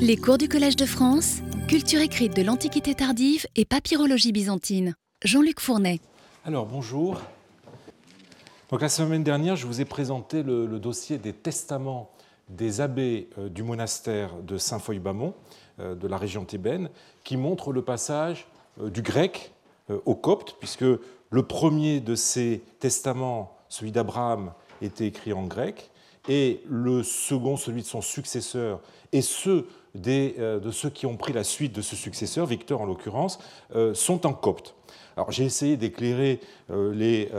Les cours du Collège de France, culture écrite de l'Antiquité tardive et papyrologie byzantine. Jean-Luc Fournet. Alors bonjour. La semaine dernière, je vous ai présenté le, dossier des testaments des abbés euh, du monastère de Saint-Foy-Bamont, euh, de la région thébaine, qui montre le passage euh, du grec au copte, puisque le premier de ces testaments, celui d'Abraham, était écrit en grec, et le second, celui de son successeur, et ceux de ceux qui ont pris la suite de ce successeur, Victor en l'occurrence, sont en copte. Alors j'ai essayé d'éclairer les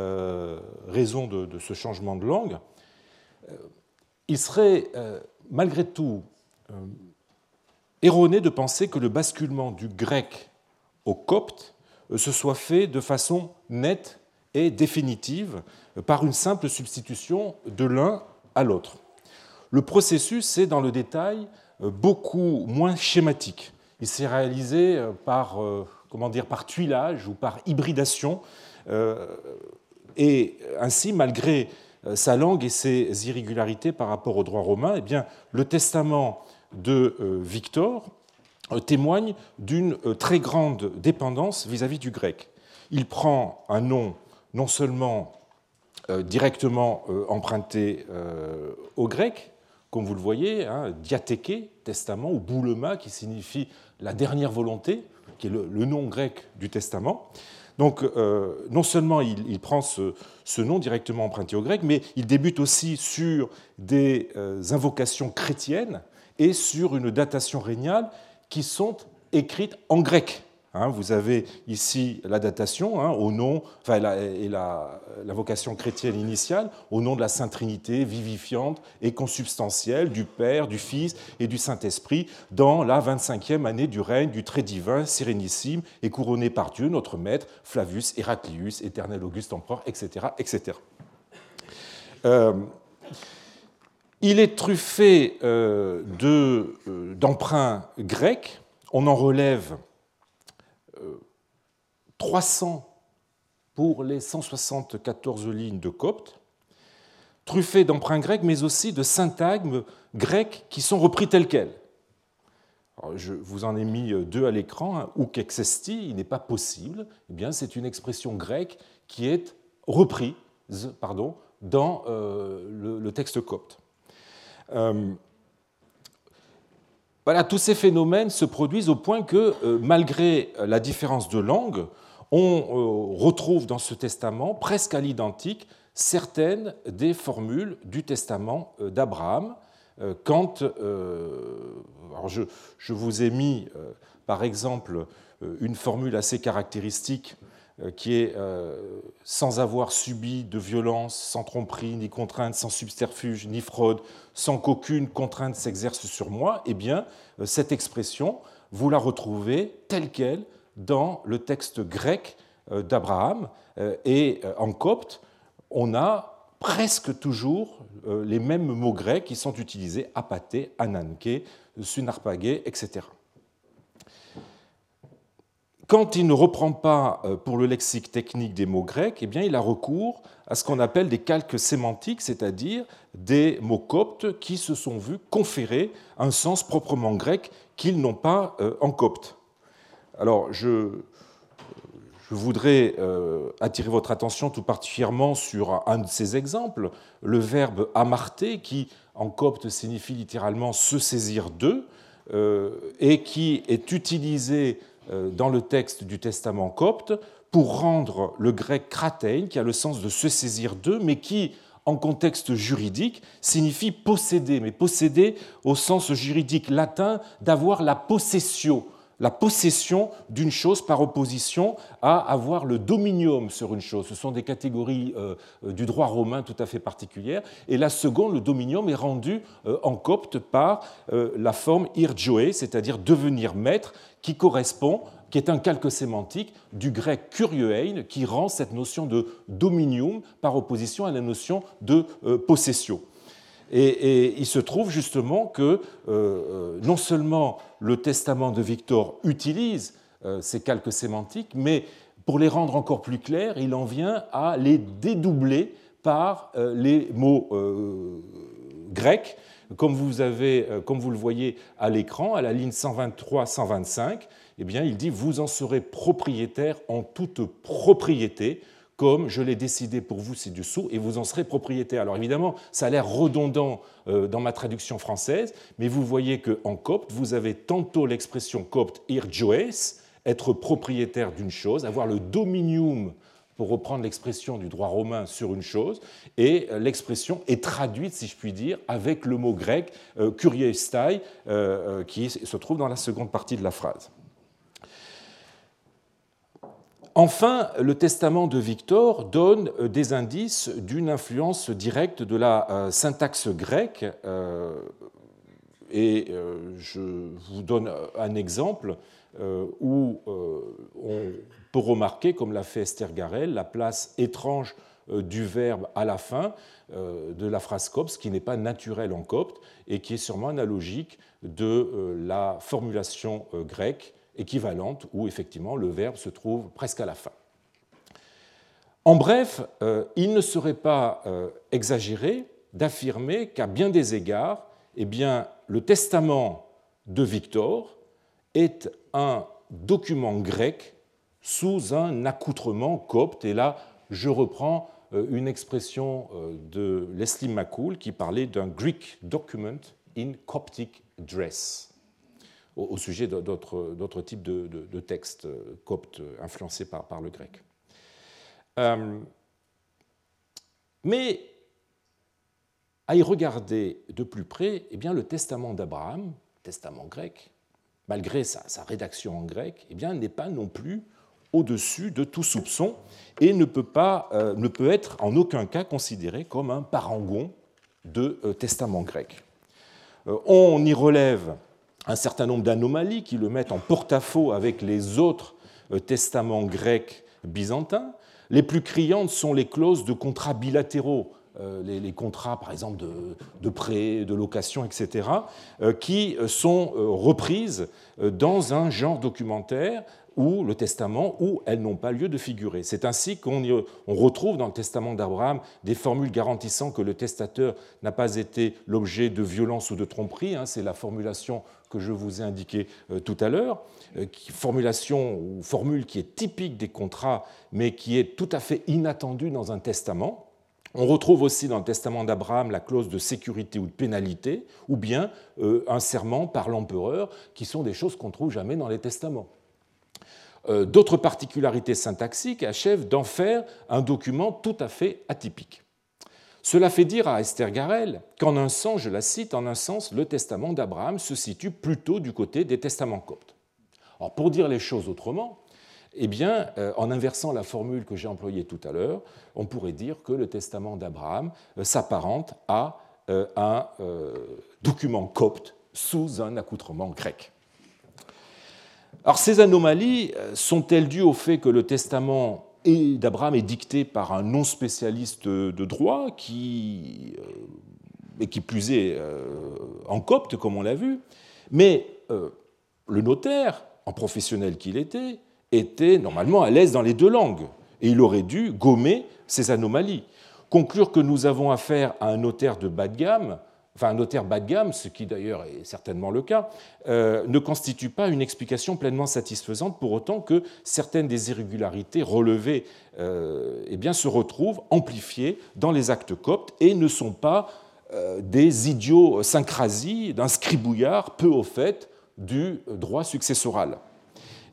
raisons de, ce changement de langue. Il serait malgré tout erroné de penser que le basculement du grec au copte euh, se soit fait de façon nette et définitive euh, par une simple substitution de l'un à l'autre. Le processus est dans le détail euh, beaucoup moins schématique. Il s'est réalisé par, comment dire, par tuilage ou par hybridation, et ainsi, malgré sa langue et ses irrégularités par rapport au droit romain, eh bien, le testament de euh, Victor euh, témoigne d'une euh, très grande dépendance vis-à-vis du grec. Il prend un nom non seulement directement emprunté au grec, comme vous le voyez, hein, testament, ou boulema, qui signifie la dernière volonté, qui est le, nom grec du testament. Donc, non seulement il, prend ce, nom directement emprunté au grec, mais il débute aussi sur des invocations chrétiennes et sur une datation régnale qui sont écrites en grec. Hein, vous avez ici la datation hein, au nom, et la, vocation chrétienne initiale, au nom de la Sainte Trinité vivifiante et consubstantielle du Père, du Fils et du Saint-Esprit, dans la 25e année du règne du très divin, sérénissime et couronné par Dieu, notre Maître, Flavius Heraclius, éternel Auguste Empereur, etc. etc. Euh, il est truffé euh, euh, d'emprunts grecs. On en relève 300 euh, pour les 174 lignes de copte, truffé d'emprunts grecs, mais aussi de syntagmes grecs qui sont repris tels quels. je vous en ai mis deux à l'écran. Hein. Ou il n'est pas possible. Eh bien, c'est une expression grecque qui est reprise pardon, dans le texte copte. Euh, voilà, tous ces phénomènes se produisent au point que, euh, malgré la différence de langue, on euh, retrouve dans ce testament, presque à l'identique, certaines des formules du testament d'Abraham. Quand, je, vous ai mis, par exemple, une formule assez caractéristique euh, qui est euh, sans avoir subi de violence, sans tromperie, ni contrainte, sans subterfuge, ni fraude, sans qu'aucune contrainte s'exerce sur moi, eh bien, euh, cette expression, vous la retrouvez telle qu'elle dans le texte grec d'Abraham. Et en copte, on a presque toujours les mêmes mots grecs qui sont utilisés apaté, ananke, sunarpagé, etc. Quand il ne reprend pas euh, pour le lexique technique des mots grecs, eh il a recours à ce qu'on appelle des calques sémantiques, c'est-à-dire des mots coptes qui se sont vus conférer un sens proprement grec qu'ils n'ont pas euh, en copte. Alors, je, je voudrais euh, attirer votre attention tout particulièrement sur un de ces exemples, le verbe amarter, qui en copte signifie littéralement se saisir d'eux, et qui est utilisé euh, dans le texte du testament copte pour rendre le grec kratein, qui a le sens de se saisir d'eux, mais qui, en contexte juridique, signifie posséder, mais posséder au sens juridique latin d'avoir la possession, la possession d'une chose par opposition à avoir le dominium sur une chose. Ce sont des catégories euh, du droit romain tout à fait particulières. Et la seconde, le dominium, est rendu euh, en copte par la forme irjoé, c'est-à-dire devenir maître, qui correspond, qui est un calque sémantique du grec kurioein, qui rend cette notion de dominium par opposition à la notion de euh, possession. Et, il se trouve justement que euh, euh, non seulement le testament de Victor utilise ces calques sémantiques, mais pour les rendre encore plus clairs, il en vient à les dédoubler par les mots grecs comme vous, avez, comme vous le voyez à l'écran, à la ligne 123-125, eh bien, il dit Vous en serez propriétaire en toute propriété comme je l'ai décidé pour vous ci-dessous, et vous en serez propriétaire. Alors évidemment, ça a l'air redondant euh, dans ma traduction française, mais vous voyez qu'en copte, vous avez tantôt l'expression copte irjoes, être propriétaire d'une chose, avoir le dominium, pour reprendre l'expression du droit romain sur une chose, et euh, l'expression est traduite, si je puis dire, avec le mot grec euh, kuriestai, qui se trouve dans la seconde partie de la phrase. Enfin, le testament de Victor donne euh, des indices d'une influence directe de la euh, syntaxe grecque. Euh, et je vous donne un exemple où on peut remarquer, comme l'a fait Esther Garel, la place étrange du verbe à la fin de la phrase copte, qui n'est pas naturel en copte et qui est sûrement analogique de la formulation grecque équivalente où effectivement le verbe se trouve presque à la fin. En bref, euh, il ne serait pas euh, exagéré d'affirmer qu'à bien des égards, eh le testament de Victor est un document grec sous un accoutrement copte. Et là, je reprends euh, une expression de Leslie McCool qui parlait d'un Greek document in Coptic dress au, sujet d'autres types de, textes euh, coptes influencés par, le grec. Euh, mais à y regarder de plus près, eh bien, le testament d'Abraham, testament grec, malgré sa, rédaction en grec, eh n'est pas non plus au-dessus de tout soupçon et ne peut, pas, euh, ne peut être en aucun cas considéré comme un parangon de testament grec. on y relève un certain nombre d'anomalies qui le mettent en porte-à-faux avec les autres euh, testaments grecs byzantins. Les plus criantes sont les clauses de contrats bilatéraux, euh, les, contrats par exemple de, prêt, de location, etc., euh, qui sont reprises dans un genre documentaire ou le testament où elles n'ont pas lieu de figurer. C'est ainsi qu'on retrouve dans le testament d'Abraham des formules garantissant que le testateur n'a pas été l'objet de violence ou de tromperie. Hein. C'est la formulation que je vous ai indiquée euh, tout à l'heure, euh, formulation ou formule qui est typique des contrats, mais qui est tout à fait inattendue dans un testament. On retrouve aussi dans le testament d'Abraham la clause de sécurité ou de pénalité, ou bien euh, un serment par l'empereur, qui sont des choses qu'on ne trouve jamais dans les testaments. Euh, d'autres particularités syntaxiques achèvent d'en faire un document tout à fait atypique. Cela fait dire à Esther Garel qu'en un sens, je la cite, en un sens, le testament d'Abraham se situe plutôt du côté des testaments coptes. Alors, pour dire les choses autrement, eh bien, euh, en inversant la formule que j'ai employée tout à l'heure, on pourrait dire que le testament d'Abraham euh, s'apparente à un document copte sous un accoutrement grec. Alors ces anomalies euh, sont-elles dues au fait que le testament d'Abraham est dicté par un non spécialiste de droit qui, euh, et qui plus est euh, en copte, comme on l'a vu, mais le notaire, en professionnel qu'il était, était normalement à l'aise dans les deux langues, et il aurait dû gommer ces anomalies. Conclure que nous avons affaire à un notaire de bas de gamme enfin un notaire bas de gamme, ce qui d'ailleurs est certainement le cas, euh, ne constitue pas une explication pleinement satisfaisante pour autant que certaines des irrégularités relevées euh, eh se retrouvent amplifiées dans les actes coptes et ne sont pas euh, des idiosyncrasies d'un scribouillard peu au fait du droit successoral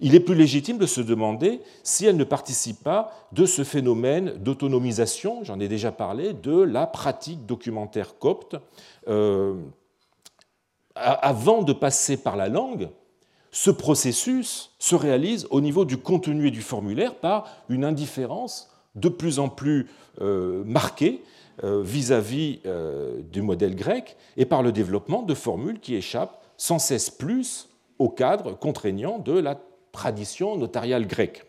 il est plus légitime de se demander si elle ne participe pas de ce phénomène d'autonomisation, j'en ai déjà parlé, de la pratique documentaire copte. Euh, avant de passer par la langue, ce processus se réalise au niveau du contenu et du formulaire par une indifférence de plus en plus euh, marquée euh, vis-à-vis du modèle grec et par le développement de formules qui échappent sans cesse plus au cadre contraignant de la tradition notariale grecque.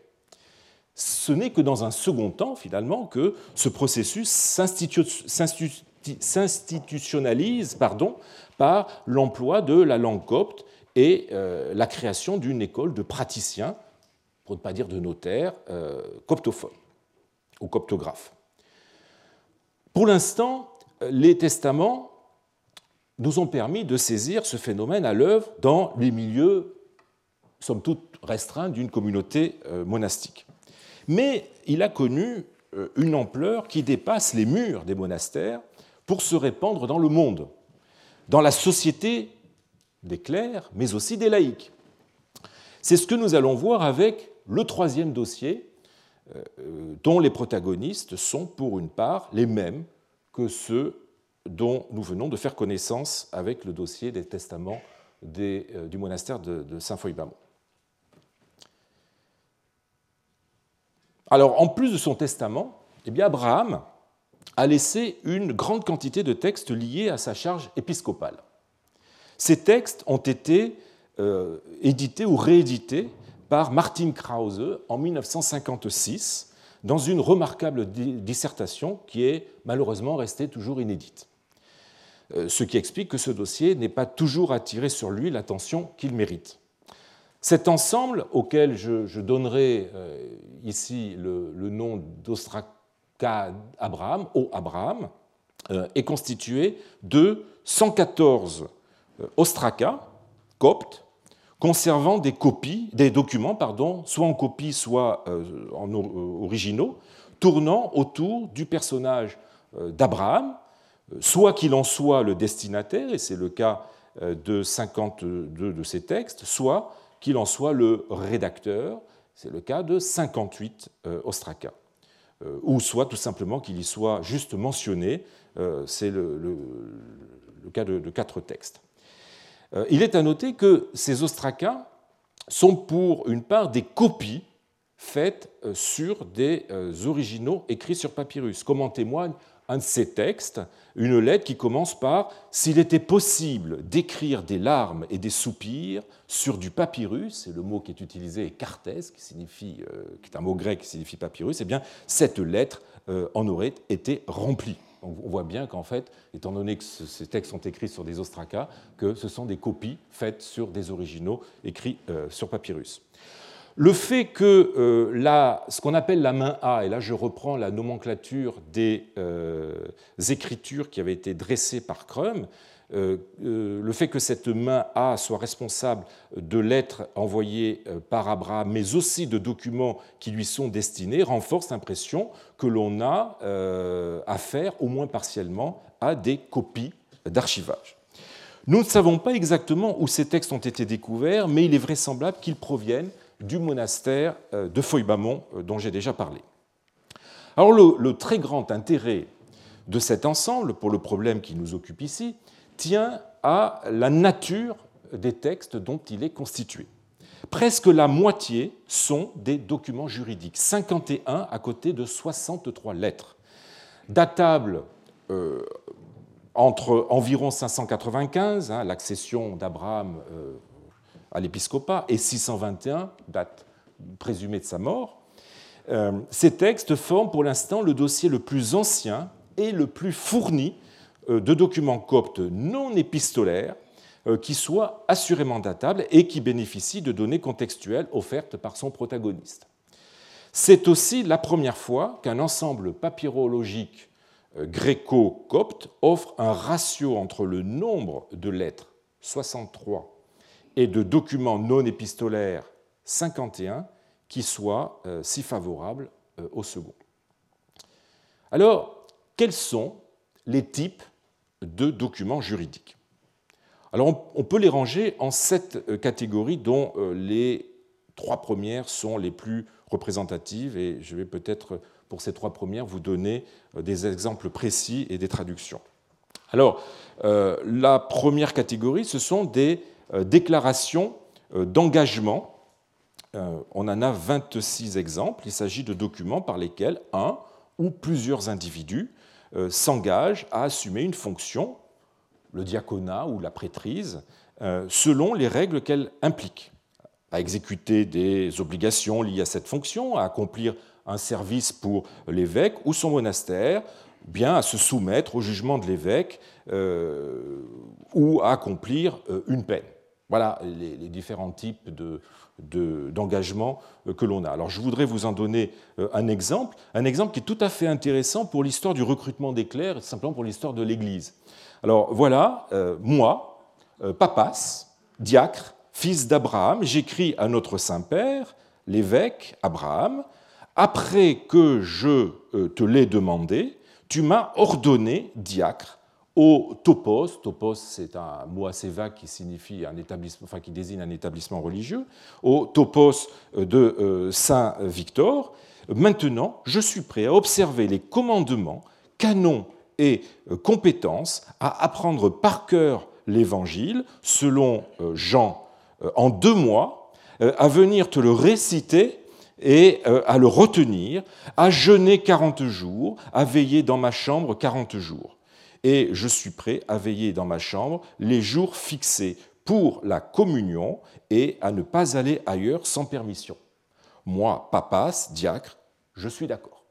Ce n'est que dans un second temps, finalement, que ce processus s'institutionnalise pardon, par l'emploi de la langue copte et euh, la création d'une école de praticiens, pour ne pas dire de notaires, euh, coptophones ou coptographes. Pour l'instant, les testaments nous ont permis de saisir ce phénomène à l'œuvre dans les milieux, somme toute, restreints d'une communauté euh, monastique. Mais il a connu euh, une ampleur qui dépasse les murs des monastères pour se répandre dans le monde, dans la société des clercs, mais aussi des laïcs. C'est ce que nous allons voir avec le troisième dossier, euh, dont les protagonistes sont pour une part les mêmes que ceux dont nous venons de faire connaissance avec le dossier des testaments du monastère de, Saint-Foy-Bamont. Alors, en plus de son testament, eh Abraham a laissé une grande quantité de textes liés à sa charge épiscopale. Ces textes ont été euh, édités ou réédités par Martin Krause en 1956 dans une remarquable dissertation qui est malheureusement restée toujours inédite. Euh, ce qui explique que ce dossier n'est pas toujours attiré sur lui l'attention qu'il mérite. Cet ensemble, auquel je, donnerai euh, ici le, nom d'Ostraka Abraham, O Abraham, euh, est constitué de 114 ostraka, coptes, conservant des copies, des documents, pardon, soit en copie, soit en originaux, tournant autour du personnage d'Abraham, soit qu'il en soit le destinataire, et c'est le cas euh, de 52 de ces textes, soit qu'il en soit le rédacteur, c'est le cas de 58 euh, ostraka, euh, ou soit tout simplement qu'il y soit juste mentionné, c'est le, cas de, quatre textes. Il est à noter que ces ostrakas sont pour une part des copies faites sur des originaux écrits sur papyrus, comme en témoigne un de ces textes, une lettre qui commence par S'il était possible d'écrire des larmes et des soupirs sur du papyrus, et le mot qui est utilisé est cartes, qui, signifie, euh, qui est un mot grec qui signifie papyrus, eh bien, cette lettre euh, en aurait été remplie. On voit bien qu'en fait, étant donné que ces textes sont écrits sur des ostracas, que ce sont des copies faites sur des originaux écrits euh, sur papyrus. Le fait que euh, ce qu'on appelle la main A, et là je reprends la nomenclature des euh, écritures qui avaient été dressées par Crum, euh, le fait que cette main A soit responsable de lettres envoyées par Abraham, mais aussi de documents qui lui sont destinés, renforce l'impression que l'on a affaire, au moins partiellement, à des copies d'archivage. Nous ne savons pas exactement où ces textes ont été découverts, mais il est vraisemblable qu'ils proviennent du monastère euh, de Foy-Bamont euh, dont j'ai déjà parlé. Alors le, très grand intérêt de cet ensemble pour le problème qui nous occupe ici tient à la nature des textes dont il est constitué. Presque la moitié sont des documents juridiques, 51 à côté de 63 lettres, datables euh, entre environ 595, hein, l'accession d'Abraham à l'épiscopat, et 621, date présumée de sa mort. Euh, ces textes forment pour l'instant le dossier le plus ancien et le plus fourni euh, de documents coptes non épistolaires euh, qui soient assurément datables et qui bénéficient de données contextuelles offertes par son protagoniste. C'est aussi la première fois qu'un ensemble papyrologique gréco-copte offre un ratio entre le nombre de lettres, 63, et de documents non épistolaires 51 qui soient euh, si favorables euh, au second. Alors, quels sont les types de documents juridiques? Alors, on peut les ranger en sept euh, catégories dont les trois premières sont les plus représentatives et je vais peut-être pour ces trois premières vous donner des exemples précis et des traductions. Alors, la première catégorie, ce sont des euh, déclaration euh, d'engagement. Euh, on en a 26 exemples. Il s'agit de documents par lesquels un ou plusieurs individus s'engagent à assumer une fonction, le diaconat ou la prêtrise, selon les règles qu'elle implique, à exécuter des obligations liées à cette fonction, à accomplir un service pour l'évêque ou son monastère, bien à se soumettre au jugement de l'évêque ou à accomplir une peine. Voilà les, différents types d'engagement que l'on a. Alors je voudrais vous en donner un exemple, un exemple qui est tout à fait intéressant pour l'histoire du recrutement des clercs, simplement pour l'histoire de l'Église. Alors voilà, moi, Papas, diacre, fils d'Abraham, j'écris à notre Saint-Père, l'évêque Abraham, après que je euh, te l'ai demandé, tu m'as ordonné diacre au topos. Topos, c'est un mot assez vague qui signifie un établissement, enfin qui désigne un établissement religieux. Au topos de euh, Saint Victor. Maintenant, je suis prêt à observer les commandements, canons et euh, compétences, à apprendre par cœur l'Évangile, selon Jean, en deux mois, à venir te le réciter et euh, à le retenir, à jeûner 40 jours, à veiller dans ma chambre 40 jours. Et je suis prêt à veiller dans ma chambre les jours fixés pour la communion et à ne pas aller ailleurs sans permission. Moi, papas, diacre, je suis d'accord.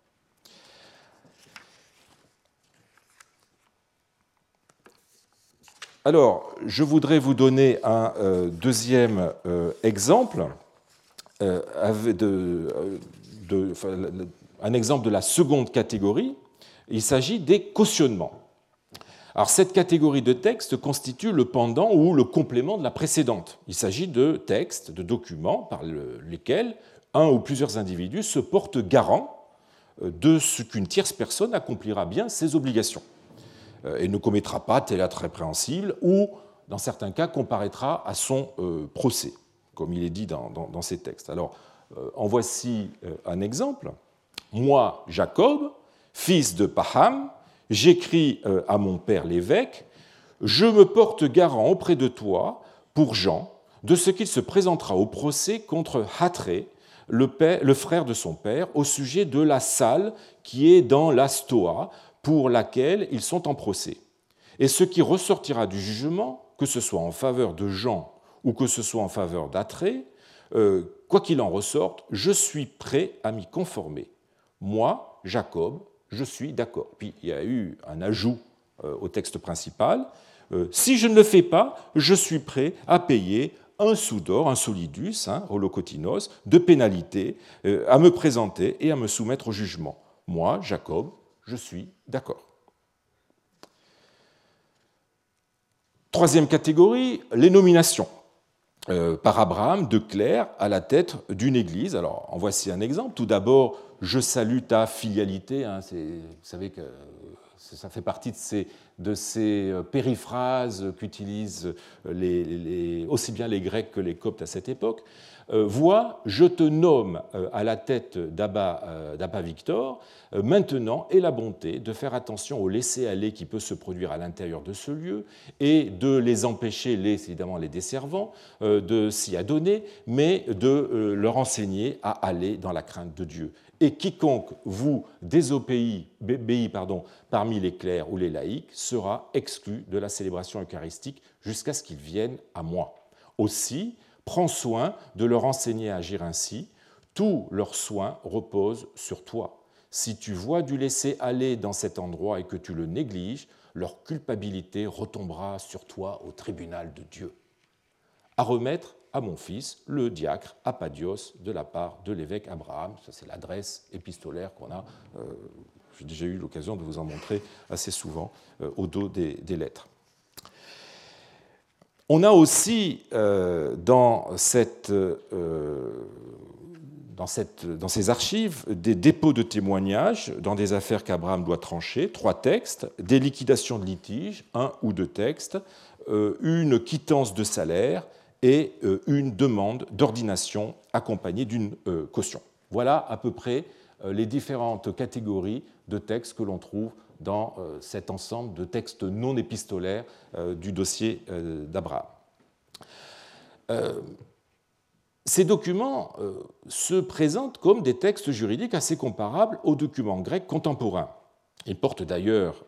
Alors, je voudrais vous donner un deuxième exemple un exemple de la seconde catégorie, il s'agit des cautionnements. Alors cette catégorie de textes constitue le pendant ou le complément de la précédente. Il s'agit de textes, de documents par lesquels un ou plusieurs individus se portent garant euh, de ce qu'une tierce personne accomplira bien ses obligations euh, et ne commettra pas tel acte répréhensible ou, dans certains cas, comparaîtra à son procès comme il est dit dans, ces textes. Alors, euh, en voici euh, un exemple. Moi, Jacob, fils de Paham, j'écris euh, à mon père l'évêque, je me porte garant auprès de toi pour Jean de ce qu'il se présentera au procès contre Hatré, le, frère de son père, au sujet de la salle qui est dans la Stoa, pour laquelle ils sont en procès. Et ce qui ressortira du jugement, que ce soit en faveur de Jean ou que ce soit en faveur d'Atrée, euh, quoi qu'il en ressorte, je suis prêt à m'y conformer. Moi, Jacob, je suis d'accord. Puis il y a eu un ajout euh, au texte principal. Euh, si je ne le fais pas, je suis prêt à payer un sou d'or, un solidus, hein, holocotinos, de pénalité, à me présenter et à me soumettre au jugement. Moi, Jacob, je suis d'accord. Troisième catégorie, les nominations. Euh, par Abraham de clerc à la tête d'une église. Alors, en voici un exemple. Tout d'abord, je salue ta filialité. Hein, vous savez que ça fait partie de ces, de euh, périphrases qu'utilisent aussi bien les Grecs que les Coptes à cette époque. Euh, vois, je te nomme euh, à la tête d'Abba Victor, maintenant et la bonté de faire attention au laisser-aller qui peut se produire à l'intérieur de ce lieu et de les empêcher, les, évidemment les desservants, de s'y adonner, mais de leur enseigner à aller dans la crainte de Dieu. Et quiconque vous désobéit pardon, parmi les clercs ou les laïcs sera exclu de la célébration eucharistique jusqu'à ce qu'il vienne à moi. Aussi, Prends soin de leur enseigner à agir ainsi. Tous leurs soins reposent sur toi. Si tu vois du laisser aller dans cet endroit et que tu le négliges, leur culpabilité retombera sur toi au tribunal de Dieu. À remettre à mon fils, le diacre Apadios, de la part de l'évêque Abraham. Ça, c'est l'adresse épistolaire qu'on a. Euh, j'ai déjà eu l'occasion de vous en montrer assez souvent euh, au dos des lettres. On a aussi euh, dans, dans, ces archives des dépôts de témoignages dans des affaires qu'Abraham doit trancher, trois textes, des liquidations de litiges, un ou deux textes, une quittance de salaire et une demande d'ordination accompagnée d'une caution. Voilà à peu près les différentes catégories de textes que l'on trouve dans euh, cet ensemble de textes non épistolaires euh, du dossier euh, d'Abraham. Ces documents se présentent comme des textes juridiques assez comparables aux documents grecs contemporains. Ils portent d'ailleurs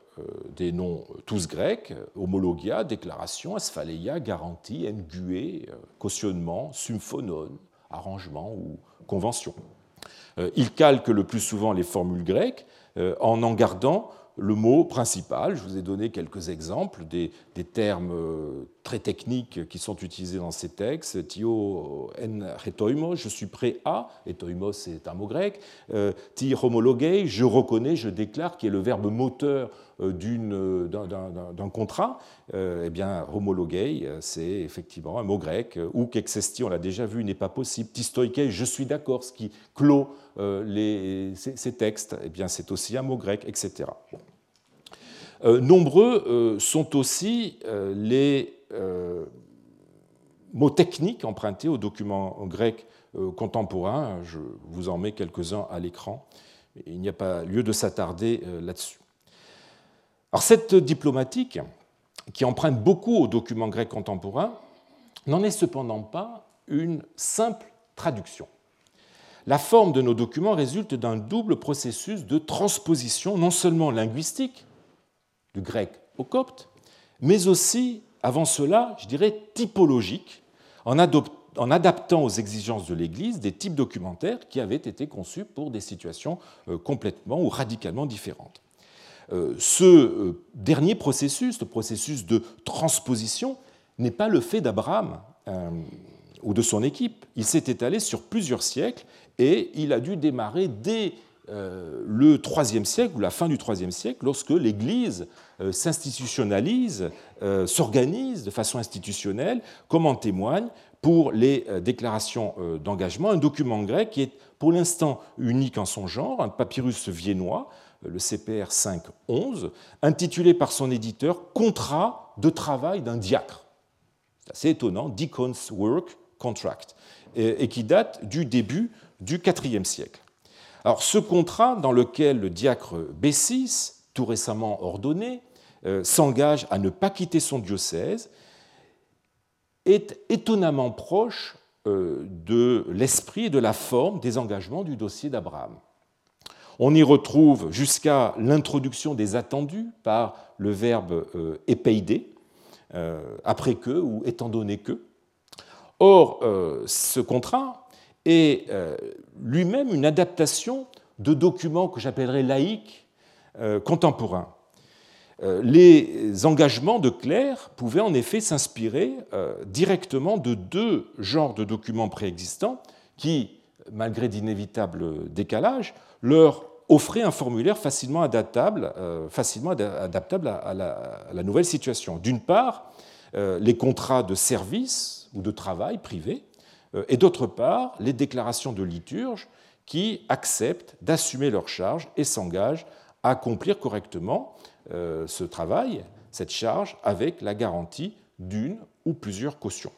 des noms tous grecs, homologia, déclaration, asphaléia, garantie, engue, cautionnement, symphonon, arrangement ou convention. Ils calquent le plus souvent les formules grecques en en gardant le mot principal. Je vous ai donné quelques exemples des, termes euh, très techniques qui sont utilisés dans ces textes. Tio en retoimos, je suis prêt à, etoimos c'est un mot grec. Euh, ti homologei, je reconnais, je déclare, qui est le verbe moteur euh, d'un contrat. eh bien, homologei, c'est effectivement un mot grec. Ou kexesti, on l'a déjà vu, n'est pas possible. Tistoikei, je suis d'accord, ce qui clôt les, ces, textes, eh bien, c'est aussi un mot grec, etc. Euh, nombreux euh, sont aussi euh, les mots techniques empruntés aux documents grecs contemporains. Je vous en mets quelques-uns à l'écran. Il n'y a pas lieu de s'attarder là-dessus. Cette diplomatique, qui emprunte beaucoup aux documents grecs contemporains, n'en est cependant pas une simple traduction. La forme de nos documents résulte d'un double processus de transposition, non seulement linguistique, du grec au copte, mais aussi, avant cela, je dirais, typologique, en, adaptant aux exigences de l'Église des types documentaires qui avaient été conçus pour des situations euh, complètement ou radicalement différentes. Euh, ce euh, dernier processus, le processus de transposition, n'est pas le fait d'Abraham ou de son équipe. Il s'est étalé sur plusieurs siècles et il a dû démarrer dès euh, le IIIe siècle ou la fin du IIIe siècle, lorsque l'Église euh, s'institutionnalise, euh, s'organise de façon institutionnelle, comme en témoigne pour les déclarations d'engagement, un document grec qui est pour l'instant unique en son genre, un papyrus viennois, le CPR 511, intitulé par son éditeur Contrat de travail d'un diacre. C'est assez étonnant, Deacon's Work Contract, et qui date du début du IVe siècle. Alors, ce contrat, dans lequel le diacre Bessis, tout récemment ordonné, euh, s'engage à ne pas quitter son diocèse, est étonnamment proche euh, de l'esprit et de la forme des engagements du dossier d'Abraham. On y retrouve jusqu'à l'introduction des attendus par le verbe euh, épeidé, après que ou étant donné que. Or, ce contrat est euh, lui-même une adaptation de documents que j'appellerais laïques euh, contemporains. Euh, les engagements de Claire pouvaient en effet s'inspirer directement de deux genres de documents préexistants qui, malgré d'inévitables décalages, leur offraient un formulaire facilement adaptable, facilement adaptable à la nouvelle situation. D'une part, les contrats de service ou de travail privé, euh, et d'autre part les déclarations de liturge qui acceptent d'assumer leurs charges et s'engagent à accomplir correctement euh, ce travail, cette charge, avec la garantie d'une ou plusieurs cautions.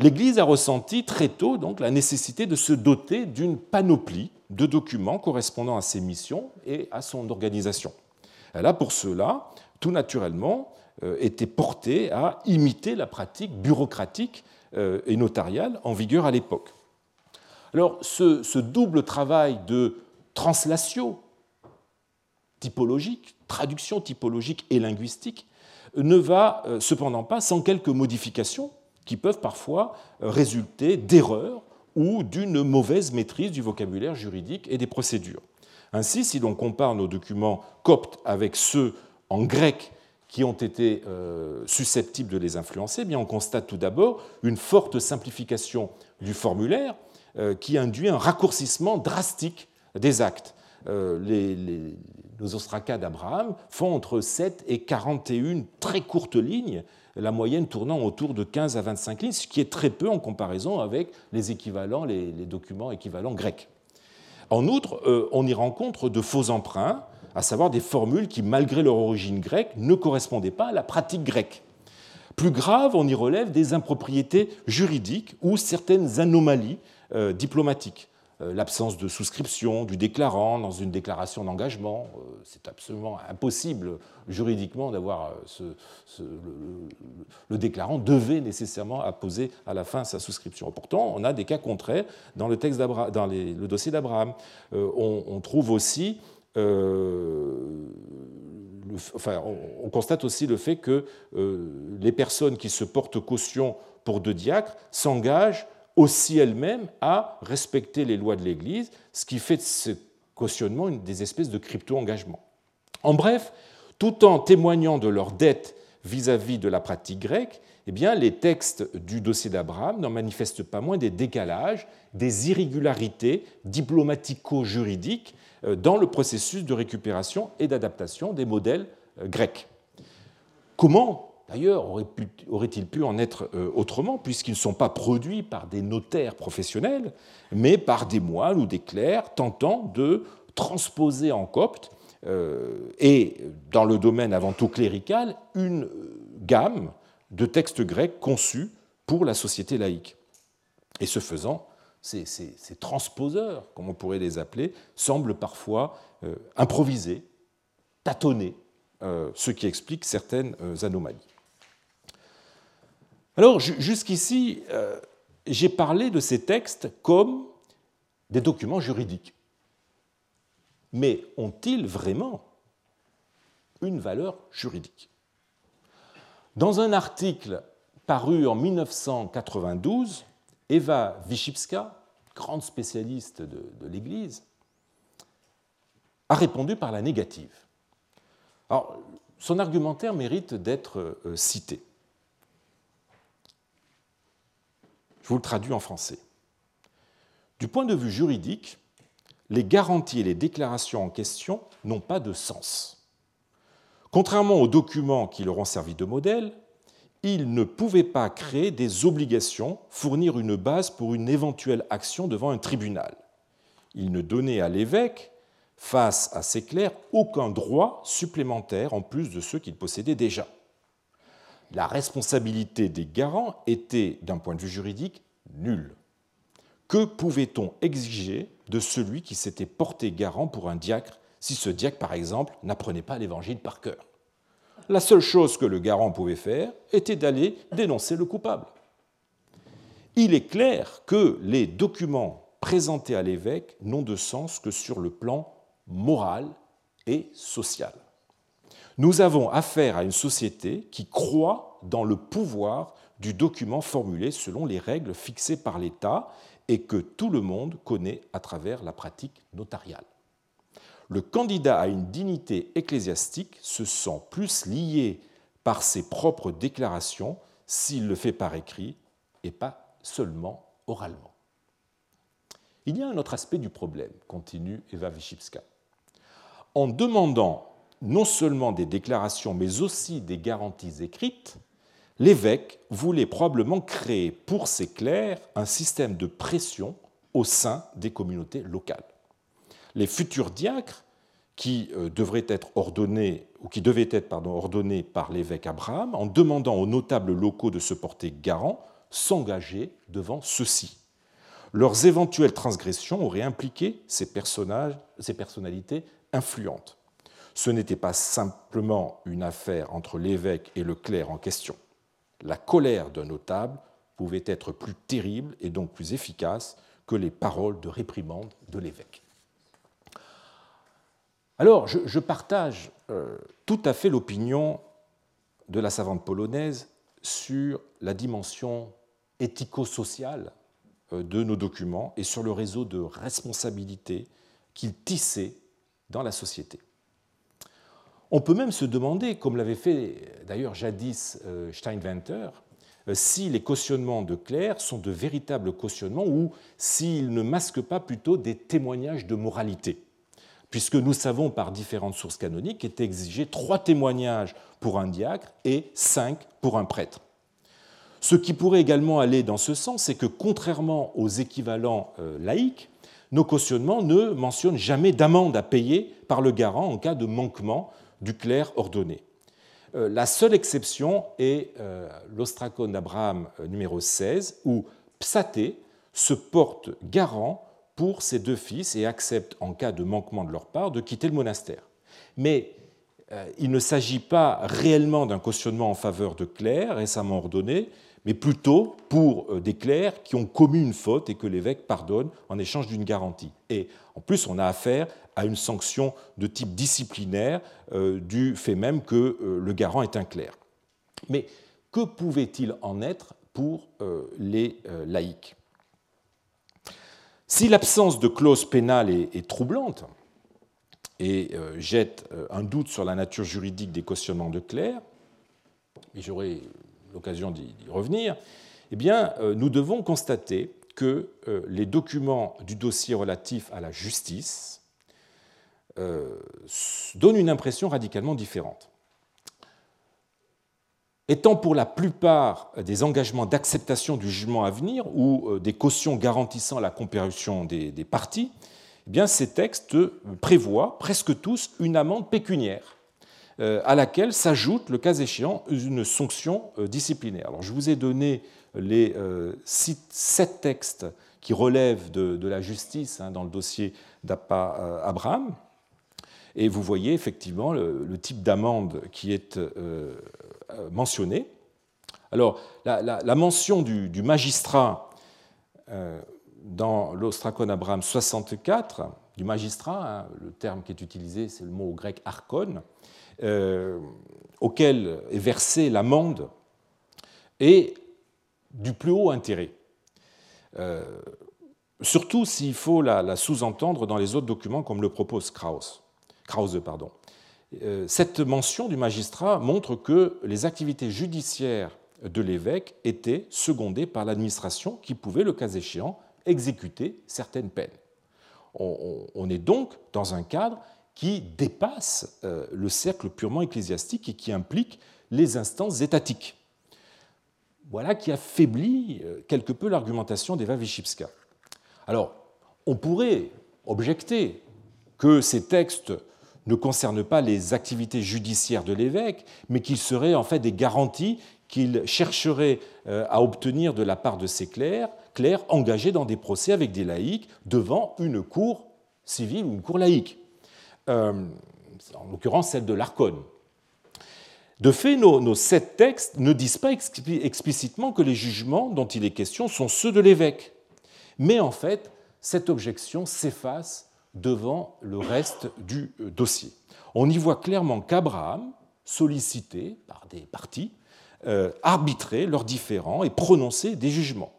L'Église a ressenti très tôt donc la nécessité de se doter d'une panoplie de documents correspondant à ses missions et à son organisation. Elle a pour cela, tout naturellement, euh, été portée à imiter la pratique bureaucratique euh, et notariale en vigueur à l'époque. Alors ce, double travail de translation typologique, traduction typologique et linguistique, ne va euh, cependant pas sans quelques modifications qui peuvent parfois résulter d'erreurs ou d'une mauvaise maîtrise du vocabulaire juridique et des procédures. Ainsi, si l'on compare nos documents coptes avec ceux en grec qui ont été euh, susceptibles de les influencer, eh bien on constate tout d'abord une forte simplification du formulaire euh, qui induit un raccourcissement drastique des actes. Euh, les, nos ostracas d'Abraham font entre 7 et 41 très courtes lignes, la moyenne tournant autour de 15 à 25 lignes, ce qui est très peu en comparaison avec les documents équivalents grecs. En outre, on y rencontre de faux emprunts, à savoir des formules qui, malgré leur origine grecque, ne correspondaient pas à la pratique grecque. Plus grave, on y relève des impropriétés juridiques ou certaines anomalies euh, diplomatiques. Euh, l'absence de souscription du déclarant dans une déclaration d'engagement, euh, c'est absolument impossible juridiquement d'avoir le, déclarant devait nécessairement apposer à la fin sa souscription. Pourtant, on a des cas contraires dans le texte dans le dossier d'Abraham. on, trouve aussi euh, enfin, on, constate aussi le fait que euh, les personnes qui se portent caution pour deux diacres s'engagent aussi elles-mêmes à respecter les lois de l'Église, ce qui fait de ce cautionnement une des espèces de crypto-engagement. En bref, tout en témoignant de leur dette vis-à-vis de la pratique grecque, eh bien, les textes du dossier d'Abraham n'en manifestent pas moins des décalages, des irrégularités diplomatico-juridiques euh, dans le processus de récupération et d'adaptation des modèles euh, grecs. Comment, d'ailleurs, aurait-il pu en être euh, autrement, puisqu'ils ne sont pas produits par des notaires professionnels, mais par des moines ou des clercs tentant de transposer en copte, et dans le domaine avant tout clérical, une gamme de textes grecs conçus pour la société laïque. Et ce faisant, ces, transposeurs, comme on pourrait les appeler, semblent parfois euh, improviser, tâtonner, euh, ce qui explique certaines euh, anomalies. Alors, jusqu'ici, j'ai parlé de ces textes comme des documents juridiques. Mais ont-ils vraiment une valeur juridique? Dans un article paru en 1992, Eva Wyszybska, grande spécialiste de, l'Église, a répondu par la négative. Alors, son argumentaire mérite d'être euh, cité. Je vous le traduis en français. Du point de vue juridique, les garanties et les déclarations en question n'ont pas de sens. Contrairement aux documents qui leur ont servi de modèle, ils ne pouvaient pas créer des obligations, fournir une base pour une éventuelle action devant un tribunal. Ils ne donnaient à l'évêque, face à ces clercs, aucun droit supplémentaire en plus de ceux qu'il possédait déjà. La responsabilité des garants était, d'un point de vue juridique, nulle. Que pouvait-on exiger de celui qui s'était porté garant pour un diacre si ce diacre, par exemple, n'apprenait pas l'évangile par cœur? La seule chose que le garant pouvait faire était d'aller dénoncer le coupable. Il est clair que les documents présentés à l'évêque n'ont de sens que sur le plan moral et social. Nous avons affaire à une société qui croit dans le pouvoir du document formulé selon les règles fixées par l'État et que tout le monde connaît à travers la pratique notariale le candidat à une dignité ecclésiastique se sent plus lié par ses propres déclarations s'il le fait par écrit et pas seulement oralement. Il y a un autre aspect du problème, continue Eva Wyszybska. En demandant non seulement des déclarations, mais aussi des garanties écrites, l'évêque voulait probablement créer pour ses clercs un système de pression au sein des communautés locales les futurs diacres qui euh, devraient être ordonnés ou qui devaient être ordonnés par l'évêque Abraham, en demandant aux notables locaux de se porter garant, s'engager devant ceux-ci. Leurs éventuelles transgressions auraient impliqué ces, personnages, ces personnalités influentes. Ce n'était pas simplement une affaire entre l'évêque et le clerc en question. La colère d'un notable pouvait être plus terrible et donc plus efficace que les paroles de réprimande de l'évêque. Alors, je, partage euh, tout à fait l'opinion de la savante polonaise sur la dimension éthico-sociale euh, de nos documents et sur le réseau de responsabilité qu'ils tissaient dans la société. On peut même se demander, comme l'avait fait d'ailleurs jadis euh, Steinwenter, si les cautionnements de clercs sont de véritables cautionnements ou s'ils ne masquent pas plutôt des témoignages de moralité puisque nous savons par différentes sources canoniques qu'étaient exigés trois témoignages pour un diacre et cinq pour un prêtre. Ce qui pourrait également aller dans ce sens, c'est que contrairement aux équivalents euh, laïques, nos cautionnements ne mentionnent jamais d'amende à payer par le garant en cas de manquement du clerc ordonné. Euh, la seule exception est euh, l'ostracon d'Abraham numéro 16, où Psaté se porte garant pour ses deux fils et acceptent, en cas de manquement de leur part, de quitter le monastère. Mais euh, il ne s'agit pas réellement d'un cautionnement en faveur de clercs récemment ordonnés, mais plutôt pour euh, des clercs qui ont commis une faute et que l'évêque pardonne en échange d'une garantie. Et en plus, on a affaire à une sanction de type disciplinaire euh, du fait même que le garant est un clerc. Mais que pouvait-il en être pour les laïcs? Si l'absence de clause pénale est, troublante, et jette un doute sur la nature juridique des cautionnements de clercs, et j'aurai l'occasion d'y revenir, eh bien, nous devons constater que les documents du dossier relatif à la justice donnent une impression radicalement différente. Étant pour la plupart des engagements d'acceptation du jugement à venir ou euh, des cautions garantissant la comparution des, parties, eh ces textes prévoient presque tous une amende pécuniaire euh, à laquelle s'ajoute, le cas échéant, une sanction euh, disciplinaire. Je vous ai donné les sept textes qui relèvent de, la justice hein, dans le dossier d'Appa Abraham. Et vous voyez effectivement le, type d'amende qui est euh, mentionné. Alors, la, mention du, magistrat euh, dans l'Ostracon Abraham 64, du magistrat, hein, le terme qui est utilisé, c'est le mot grec archon, euh, auquel est versée l'amende, est du plus haut intérêt. surtout s'il faut la, sous-entendre dans les autres documents, comme le propose Krause. Krause pardon. Euh, cette mention du magistrat montre que les activités judiciaires de l'évêque étaient secondées par l'administration qui pouvait, le cas échéant, exécuter certaines peines. On est donc dans un cadre qui dépasse euh, le cercle purement ecclésiastique et qui implique les instances étatiques. Voilà qui affaiblit euh, quelque peu l'argumentation d'Eva Wyszybska. Alors, on pourrait objecter que ces textes ne concerne pas les activités judiciaires de l'évêque, mais qu'il serait en fait des garanties qu'il chercherait euh, à obtenir de la part de ses clercs, clercs engagés dans des procès avec des laïcs devant une cour civile ou une cour laïque, euh, en l'occurrence celle de l'Arconne. De fait, nos, sept textes ne disent pas explicitement que les jugements dont il est question sont ceux de l'évêque. Mais en fait, cette objection s'efface devant le reste du euh, dossier. On y voit clairement qu'Abraham, sollicité par des parties, euh, arbitrait leurs différends et prononçait des jugements.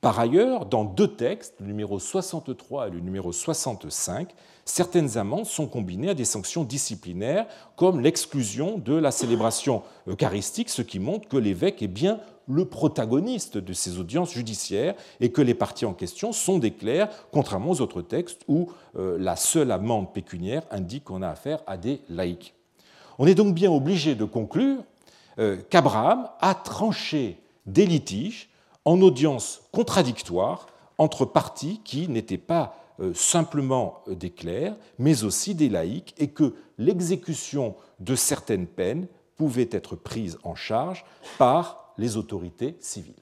Par ailleurs, dans deux textes, le numéro 63 et le numéro 65, certaines amendes sont combinées à des sanctions disciplinaires, comme l'exclusion de la célébration eucharistique, ce qui montre que l'évêque est bien le protagoniste de ces audiences judiciaires et que les parties en question sont des clercs, contrairement aux autres textes où euh, la seule amende pécuniaire indique qu'on a affaire à des laïcs. On est donc bien obligé de conclure euh, qu'Abraham a tranché des litiges en audience contradictoire entre parties qui n'étaient pas euh, simplement des clercs, mais aussi des laïcs, et que l'exécution de certaines peines pouvait être prise en charge par les autorités civiles.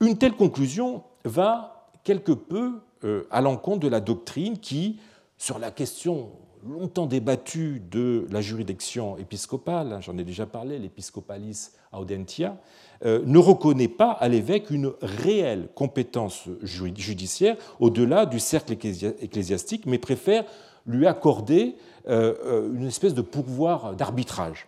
Une telle conclusion va quelque peu euh, à l'encontre de la doctrine qui, sur la question longtemps débattue de la juridiction épiscopale, hein, j'en ai déjà parlé, l'épiscopalis audentia, euh, ne reconnaît pas à l'évêque une réelle compétence judiciaire au-delà du cercle ecclésiastique, mais préfère lui accorder euh, une espèce de pouvoir d'arbitrage.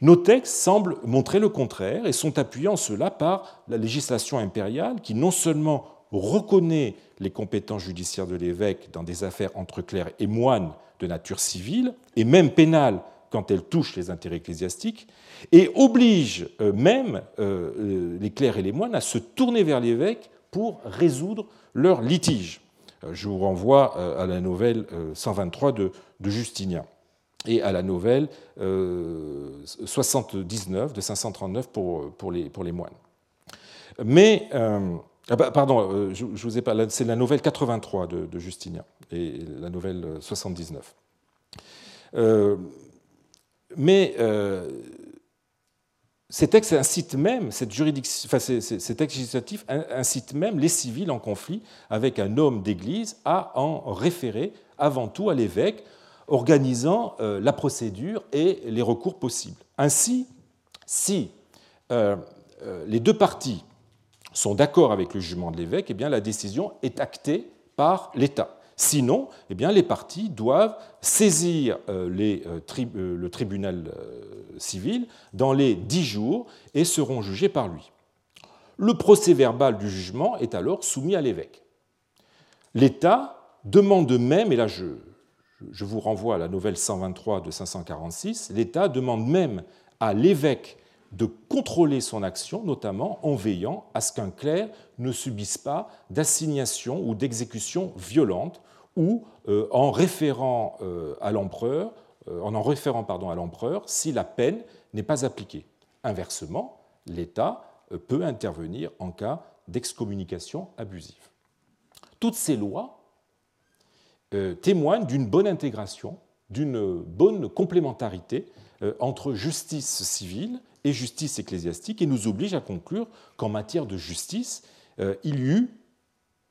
Nos textes semblent montrer le contraire et sont appuyés en cela par la législation impériale qui non seulement reconnaît les compétences judiciaires de l'évêque dans des affaires entre clercs et moines de nature civile et même pénale quand elles touchent les intérêts ecclésiastiques, et oblige euh, même euh, euh, les clercs et les moines à se tourner vers l'évêque pour résoudre leurs litiges. Je vous renvoie à la nouvelle 123 de Justinien et à la nouvelle 79 euh, de 539 pour, pour, les, pour les moines. Mais, euh, ah bah, pardon, euh, je, vous ai pas, c'est la nouvelle 83 de, Justinien et la nouvelle 79. mais ces textes incitent même, cette juridiction, enfin, ces, ces textes législatifs incitent même les civils en conflit avec un homme d'Église à en référer avant tout à l'évêque organisant euh, la procédure et les recours possibles. Ainsi, si euh, euh, les deux parties sont d'accord avec le jugement de l'évêque, eh la décision est actée par l'État. Sinon, eh les parties doivent saisir le tribunal civil dans les dix jours et seront jugées par lui. Le procès verbal du jugement est alors soumis à l'évêque. L'État demande même, et là je, je vous renvoie à la nouvelle 123 de 546, l'État demande même à l'évêque de contrôler son action, notamment en veillant à ce qu'un clerc ne subisse pas d'assignation ou d'exécution violente, ou euh, en référant euh, à l'empereur, euh, en en référant pardon, à l'empereur si la peine n'est pas appliquée. Inversement, l'État peut intervenir en cas d'excommunication abusive. Toutes ces lois témoignent d'une bonne intégration, d'une bonne complémentarité entre justice civile et justice ecclésiastique et nous oblige à conclure qu'en matière de justice, euh, il y eut,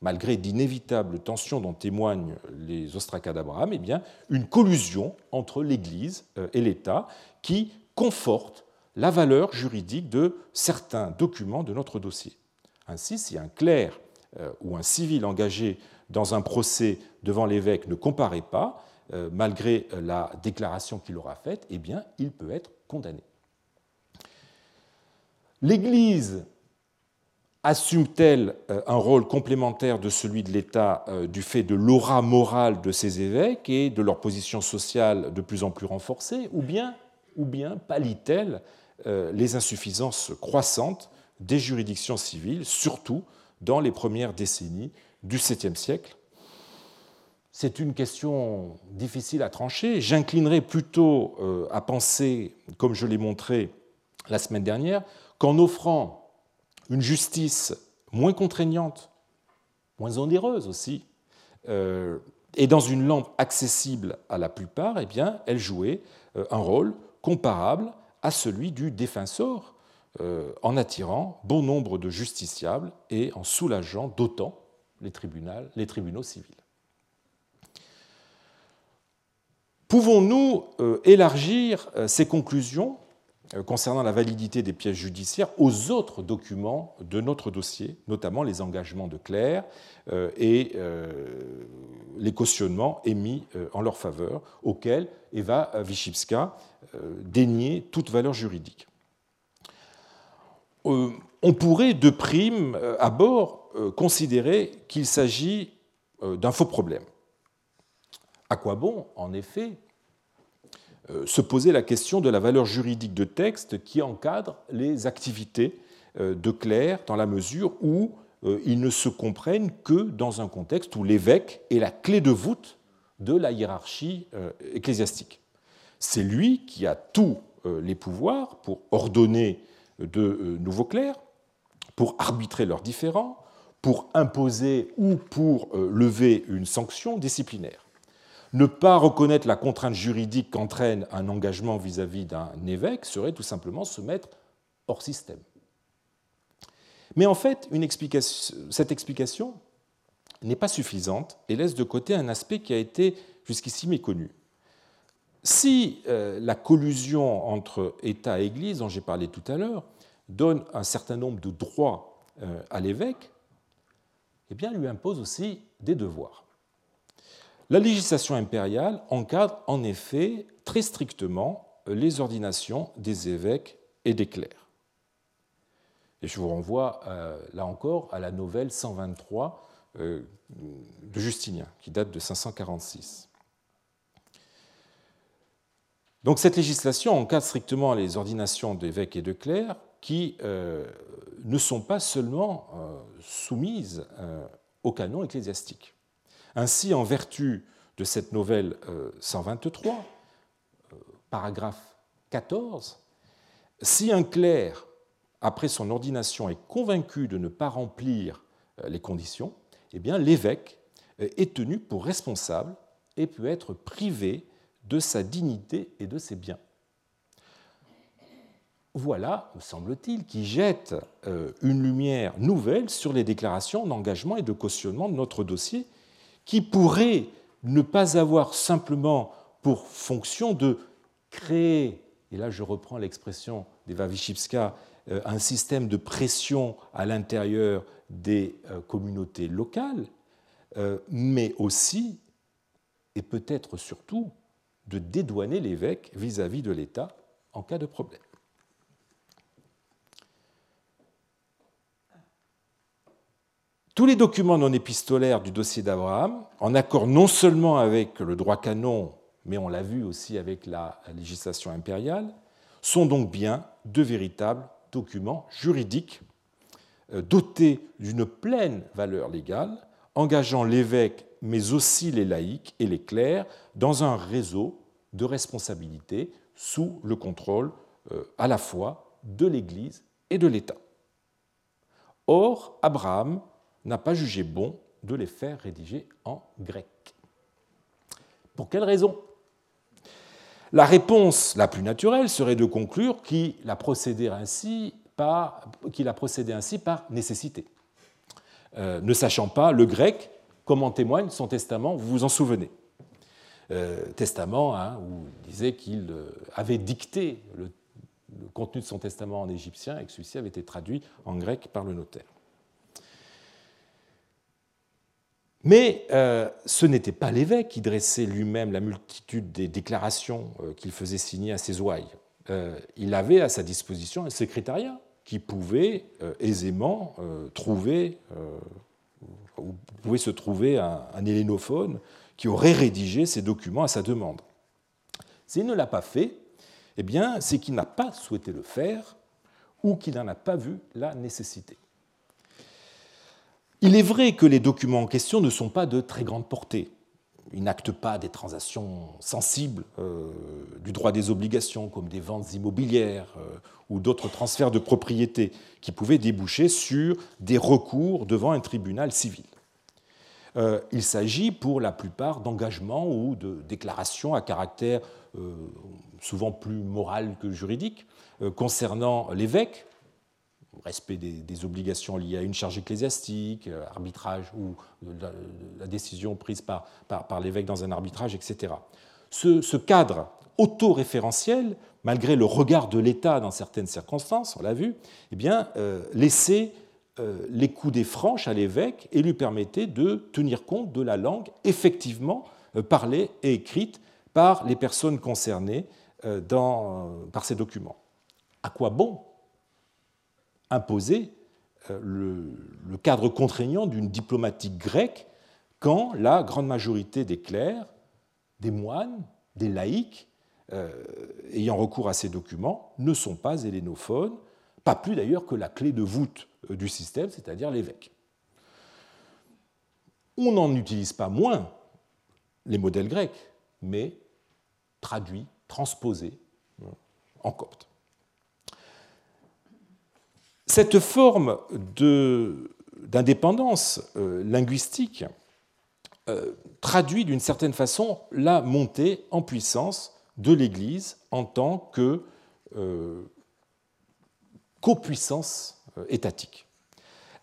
malgré d'inévitables tensions dont témoignent les ostracas d'Abraham, eh une collusion entre l'Église euh, et l'État qui conforte la valeur juridique de certains documents de notre dossier. Ainsi, si un clerc euh, ou un civil engagé dans un procès devant l'évêque ne comparaît pas, malgré la déclaration qu'il aura faite, eh bien, il peut être condamné. L'Église assume-t-elle euh, un rôle complémentaire de celui de l'État euh, du fait de l'aura morale de ses évêques et de leur position sociale de plus en plus renforcée, ou bien, ou bien pallie-t-elle euh, les insuffisances croissantes des juridictions civiles, surtout dans les premières décennies du 7e siècle C'est une question difficile à trancher. J'inclinerai plutôt à penser, comme je l'ai montré la semaine dernière, qu'en offrant une justice moins contraignante, moins onéreuse aussi, euh, et dans une langue accessible à la plupart, eh elle jouait euh, un rôle comparable à celui du défenseur, euh, en attirant bon nombre de justiciables et en soulageant d'autant les, tribunaux civils. Pouvons-nous élargir ces conclusions euh, concernant la validité des pièces judiciaires aux autres documents de notre dossier, notamment les engagements de euh, et euh, les cautionnements émis en leur faveur, auxquels Eva Wyszybska déniait toute valeur juridique? On pourrait, de prime abord, considérer qu'il s'agit d'un faux problème. À quoi bon, en effet, euh, se poser la question de la valeur juridique de texte qui encadre les activités euh, de clerc dans la mesure où euh, ils ne se comprennent que dans un contexte où l'évêque est la clé de voûte de la hiérarchie ecclésiastique. C'est lui qui a tous les pouvoirs pour ordonner de nouveaux clercs, pour arbitrer leurs différends, pour imposer ou pour lever une sanction disciplinaire. Ne pas reconnaître la contrainte juridique qu'entraîne un engagement vis-à-vis d'un évêque serait tout simplement se mettre hors système. Mais en fait, cette explication n'est pas suffisante et laisse de côté un aspect qui a été jusqu'ici méconnu. Si euh, la collusion entre État et Église, dont j'ai parlé tout à l'heure, donne un certain nombre de droits euh, à l'évêque, eh bien, lui impose aussi des devoirs. La législation impériale encadre en effet très strictement les ordinations des évêques et des clercs. Et je vous renvoie euh, là encore à la nouvelle 123 euh, de Justinien, qui date de 546. Donc cette législation encadre strictement les ordinations d'évêques et de clercs qui euh, ne sont pas seulement soumises au canon ecclésiastique. Ainsi, en vertu de cette nouvelle 123, euh, euh, paragraphe 14, si un clerc, après son ordination, est convaincu de ne pas remplir euh, les conditions, eh l'évêque est tenu pour responsable et peut être privé de sa dignité et de ses biens. Voilà, me semble-t-il, qui jette une lumière nouvelle sur les déclarations d'engagement et de cautionnement de notre dossier qui pourrait ne pas avoir simplement pour fonction de créer, et là je reprends l'expression d'Eva Wyszybska, euh, un système de pression à l'intérieur des euh, communautés locales, euh, mais aussi, et peut-être surtout, de dédouaner l'évêque vis-à-vis de l'État en cas de problème. Tous les documents non épistolaires du dossier d'Abraham, en accord non seulement avec le droit canon, mais on l'a vu aussi avec la législation impériale, sont donc bien de véritables documents juridiques euh, dotés d'une pleine valeur légale, engageant l'évêque, mais aussi les laïcs et les clercs, dans un réseau de responsabilité sous le contrôle euh, à la fois de l'Église et de l'État. Or, Abraham n'a pas jugé bon de les faire rédiger en grec. Pour quelle raison? La réponse la plus naturelle serait de conclure qu'il a procédé ainsi par, qu'il a procédé ainsi par nécessité. Euh, ne sachant pas le grec, comme en témoigne son testament, vous vous en souvenez. Euh, testament hein, où il disait qu'il euh, avait dicté le, contenu de son testament en égyptien et que celui-ci avait été traduit en grec par le notaire. Mais euh, ce n'était pas l'évêque qui dressait lui-même la multitude des déclarations qu'il faisait signer à ses ouailles. Il avait à sa disposition un secrétariat qui pouvait aisément trouver, ou pouvait se trouver un, un hélénophone qui aurait rédigé ces documents à sa demande. S'il ne l'a pas fait, eh bien, c'est qu'il n'a pas souhaité le faire ou qu'il n'en a pas vu la nécessité. Il est vrai que les documents en question ne sont pas de très grande portée. Ils n'actent pas des transactions sensibles euh, du droit des obligations, comme des ventes immobilières euh, ou d'autres transferts de propriété, qui pouvaient déboucher sur des recours devant un tribunal civil. Euh, il s'agit pour la plupart d'engagements ou de déclarations à caractère souvent plus moral que juridique concernant l'évêque, respect des, obligations liées à une charge ecclésiastique, euh, arbitrage ou la, décision prise par, par, l'évêque dans un arbitrage, etc. Ce, cadre autoréférentiel, malgré le regard de l'État dans certaines circonstances, on l'a vu, eh bien, euh, laissait euh, les coudées franches à l'évêque et lui permettait de tenir compte de la langue effectivement parlée et écrite par les personnes concernées dans, par ces documents. À quoi bon imposer euh, le, cadre contraignant d'une diplomatique grecque quand la grande majorité des clercs, des moines, des laïcs, euh, ayant recours à ces documents, ne sont pas hellénophones, pas plus d'ailleurs que la clé de voûte euh, du système, c'est-à-dire l'évêque. On n'en utilise pas moins les modèles grecs, mais traduits, transposés en copte. Cette forme d'indépendance euh, linguistique euh, traduit d'une certaine façon la montée en puissance de l'Église en tant que euh, copuissance étatique.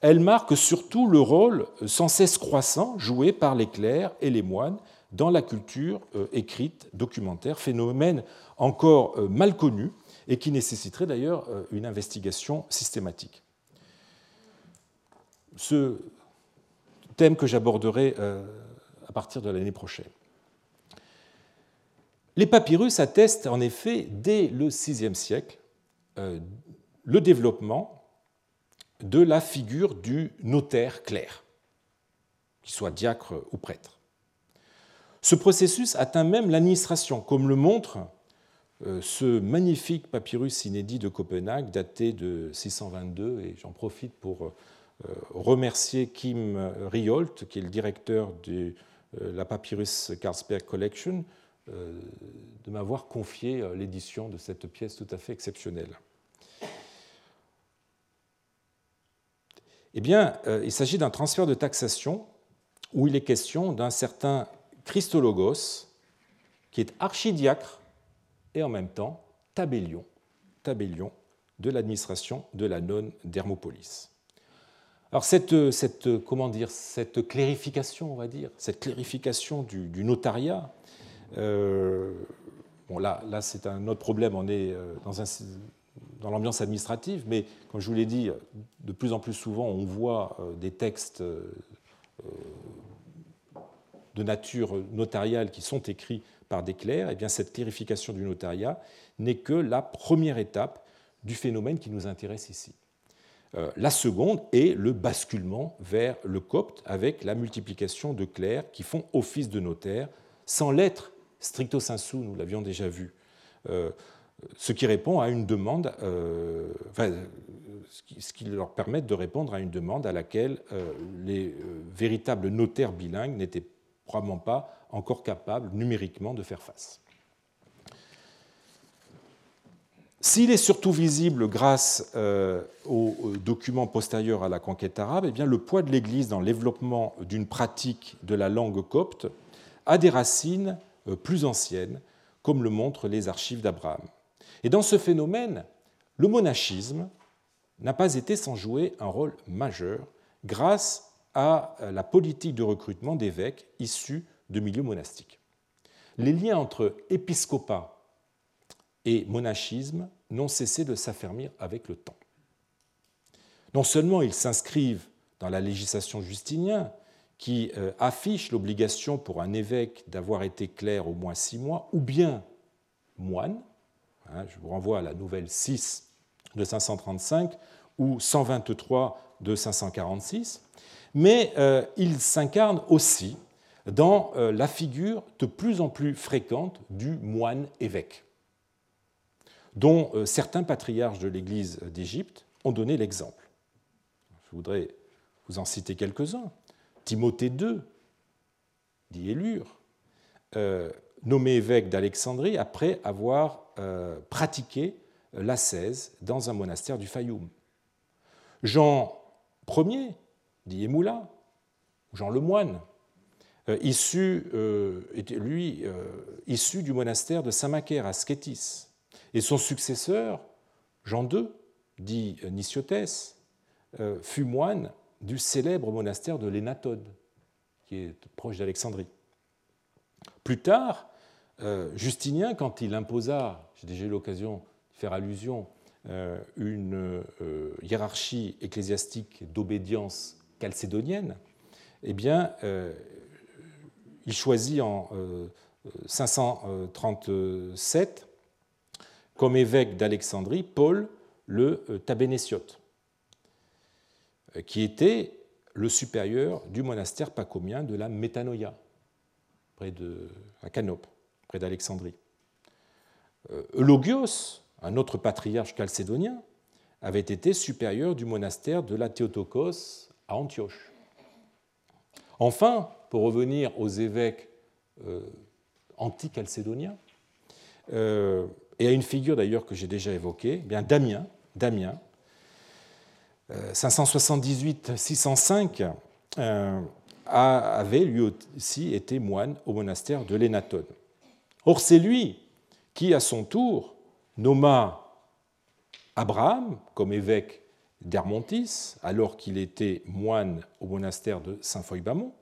Elle marque surtout le rôle sans cesse croissant joué par les clercs et les moines dans la culture écrite documentaire, phénomène encore mal connu et qui nécessiterait d'ailleurs euh, une investigation systématique. Ce thème que j'aborderai euh, à partir de l'année prochaine. Les papyrus attestent en effet dès le VIe siècle euh, le développement de la figure du notaire clair, qu'il soit diacre ou prêtre. Ce processus atteint même l'administration, comme le montre ce magnifique papyrus inédit de Copenhague, daté de 622, et j'en profite pour euh, remercier Kim Riolt, qui est le directeur de euh, la Papyrus Carlsberg Collection, de m'avoir confié l'édition de cette pièce tout à fait exceptionnelle. Eh bien, il s'agit d'un transfert de taxation où il est question d'un certain Christologos, qui est archidiacre et en même temps tabellion, tabellion de l'administration de la nonne d'Hermopolis. Alors cette, cette, comment dire, cette clarification, on va dire, cette clarification du, notariat, euh, bon là, là c'est un autre problème, on est euh, dans, dans l'ambiance administrative, mais comme je vous l'ai dit, de plus en plus souvent on voit euh, des textes de nature notariale qui sont écrits par des clercs, eh bien cette clarification du notariat n'est que la première étape du phénomène qui nous intéresse ici. La seconde est le basculement vers le copte avec la multiplication de clercs qui font office de notaire sans l'être stricto sensu, nous l'avions déjà vu ce qui répond à une demande, euh, ce qui leur permet de répondre à une demande à laquelle euh, les euh, véritables notaires bilingues n'étaient probablement pas encore capables numériquement de faire face. S'il est surtout visible grâce aux documents postérieurs à la conquête arabe, eh bien, le poids de l'Église dans le d'une pratique de la langue copte a des racines plus anciennes, comme le montrent les archives d'Abraham. Et dans ce phénomène, le monachisme n'a pas été sans jouer un rôle majeur grâce à la politique de recrutement d'évêques issus de milieux monastiques. Les liens entre épiscopat et monachisme n'ont cessé de s'affermir avec le temps. Non seulement ils s'inscrivent dans la législation justinienne, qui euh, affiche l'obligation pour un évêque d'avoir été clerc au moins six mois, ou bien moine, Hein, je vous renvoie à la nouvelle 6 de 535 ou 123 de 546. Mais euh, il s'incarne aussi dans euh, la figure de plus en plus fréquente du moine-évêque, dont euh, certains patriarches de l'Église d'Égypte ont donné l'exemple. Je voudrais vous en citer quelques-uns. Timothée II, dit Élure, nommé évêque d'Alexandrie après avoir euh, pratiqué l'ascèse dans un monastère du Fayoum. Jean Ier, dit Emoula, Jean le moine, euh, issu, euh, lui issu du monastère de Saint-Macaire à Skétis. Et son successeur, Jean II, dit Niciotès, fut moine du célèbre monastère de l'Énatode, qui est proche d'Alexandrie. Plus tard, Justinien, quand il imposa j'ai déjà eu l'occasion de faire allusion, euh, une euh, hiérarchie ecclésiastique d'obédience chalcédonienne, eh bien, euh, il choisit en 537 comme évêque d'Alexandrie Paul le Tabénétiote, qui était le supérieur du monastère pacomien de la Métanoïa, près de, à Canope, près d'Alexandrie. Euh, Eulogios, un autre patriarche chalcédonien, avait été supérieur du monastère de la Théotokos à Antioche. Enfin, pour revenir aux évêques euh, anti-chalcédoniens, euh, et à une figure d'ailleurs que j'ai déjà évoquée, eh bien Damien, Damien 578-605, avait lui aussi été moine au monastère de l'Énatone. Or, c'est lui qui, à son tour, nomma Abraham comme évêque d'Hermontis, alors qu'il était moine au monastère de Saint-Foy-Bamont,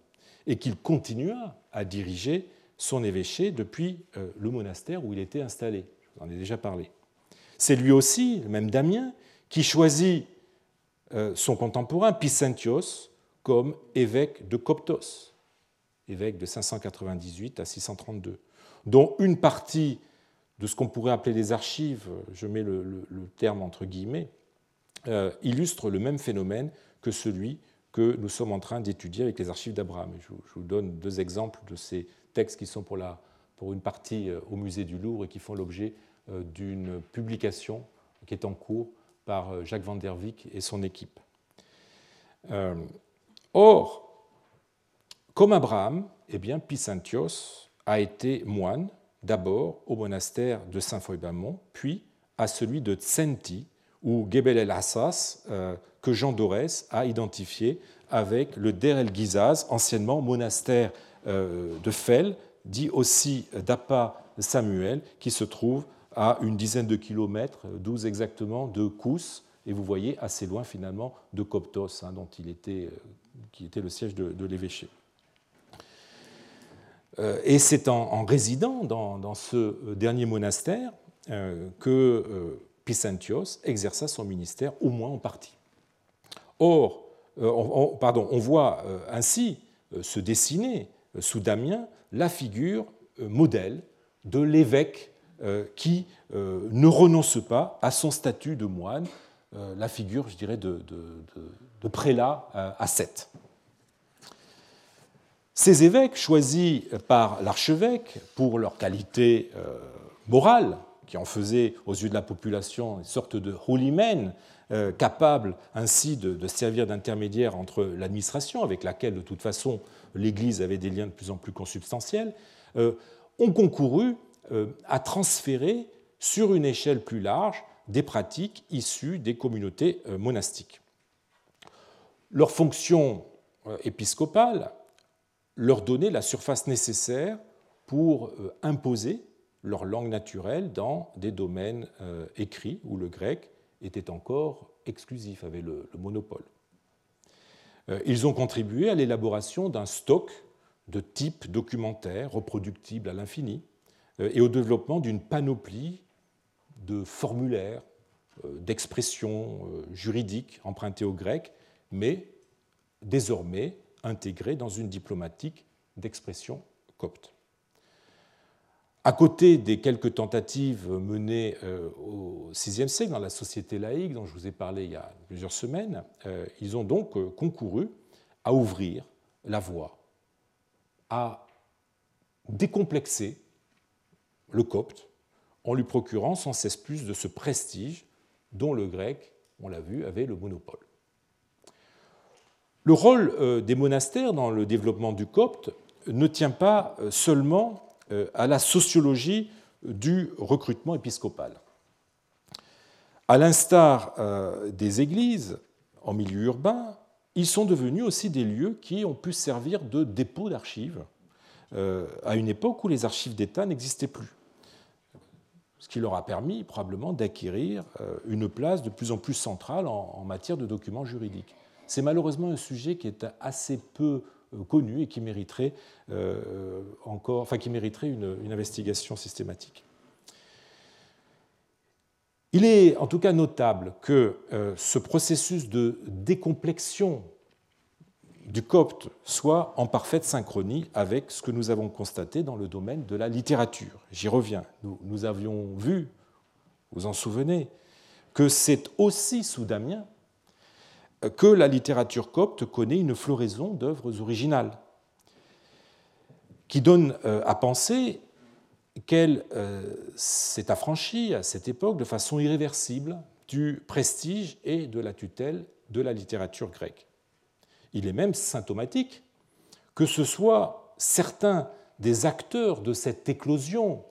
et qu'il continua à diriger son évêché depuis euh, le monastère où il était installé. Je vous en ai déjà parlé. C'est lui aussi, le même Damien, qui choisit euh, son contemporain Picentios comme évêque de Coptos, évêque de 598 à 632, dont une partie de ce qu'on pourrait appeler des archives, je mets le, terme entre guillemets, euh, illustre le même phénomène que celui que nous sommes en train d'étudier avec les archives d'Abraham. Je, vous donne deux exemples de ces textes qui sont pour, la, pour une partie euh, au musée du Louvre et qui font l'objet euh, d'une publication qui est en cours par Jacques van der Wyck et son équipe. or, comme Abraham, eh bien, Pisantios a été moine d'abord au monastère de Saint-Foy-Bamont, puis à celui de Tsenti, ou Gebel el-Assas, euh, que Jean Dorès a identifié avec le Der el-Gizaz, anciennement monastère euh, de Fel, dit aussi d'Appa Samuel, qui se trouve à une dizaine de kilomètres, 12 exactement, de Kous, et vous voyez assez loin finalement de Coptos, hein, dont il était, euh, qui était le siège de l'évêché. Euh, et c'est en, résidant dans, ce euh, dernier monastère euh, que Pisantios exerça son ministère, au moins en partie. Or, on, pardon, on voit ainsi se dessiner sous Damien la figure modèle de l'évêque qui ne renonce pas à son statut de moine la figure, je dirais, de, prélat à Sète. Ces évêques, choisis par l'archevêque pour leur qualité morale, qui en faisait aux yeux de la population une sorte de roulimen, euh, capable ainsi de, servir d'intermédiaire entre l'administration, avec laquelle de toute façon l'Église avait des liens de plus en plus consubstantiels, euh, ont concouru euh, à transférer sur une échelle plus large des pratiques issues des communautés monastiques. Leur fonction épiscopale leur donnait la surface nécessaire pour imposer leur langue naturelle dans des domaines écrits où le grec était encore exclusif, avait le, monopole. Euh, ils ont contribué à l'élaboration d'un stock de types documentaires reproductibles à l'infini euh, et au développement d'une panoplie de formulaires, d'expressions juridiques empruntées au grec, mais désormais intégrées dans une diplomatique d'expression copte. À côté des quelques tentatives menées euh, au VIe siècle dans la société laïque dont je vous ai parlé il y a plusieurs semaines, euh, ils ont donc euh, concouru à ouvrir la voie, à décomplexer le copte en lui procurant sans cesse plus de ce prestige dont le grec, on l'a vu, avait le monopole. Le rôle des monastères dans le développement du copte ne tient pas seulement à la sociologie du recrutement épiscopal. À l'instar euh, des églises en milieu urbain, ils sont devenus aussi des lieux qui ont pu servir de dépôt d'archives euh, à une époque où les archives d'État n'existaient plus. Ce qui leur a permis probablement d'acquérir une place de plus en plus centrale en matière de documents juridiques. C'est malheureusement un sujet qui est assez peu euh, connu et qui mériterait, euh, encore, enfin, qui mériterait une, investigation systématique. Il est en tout cas notable que euh, ce processus de décomplexion du copte soit en parfaite synchronie avec ce que nous avons constaté dans le domaine de la littérature. J'y reviens. Nous, nous, avions vu, vous en souvenez, que c'est aussi sous Damien que la littérature copte connaît une floraison d'œuvres originales, qui donne euh, à penser qu'elle euh, s'est affranchie à cette époque de façon irréversible du prestige et de la tutelle de la littérature grecque. Il est même symptomatique que ce soit certains des acteurs de cette éclosion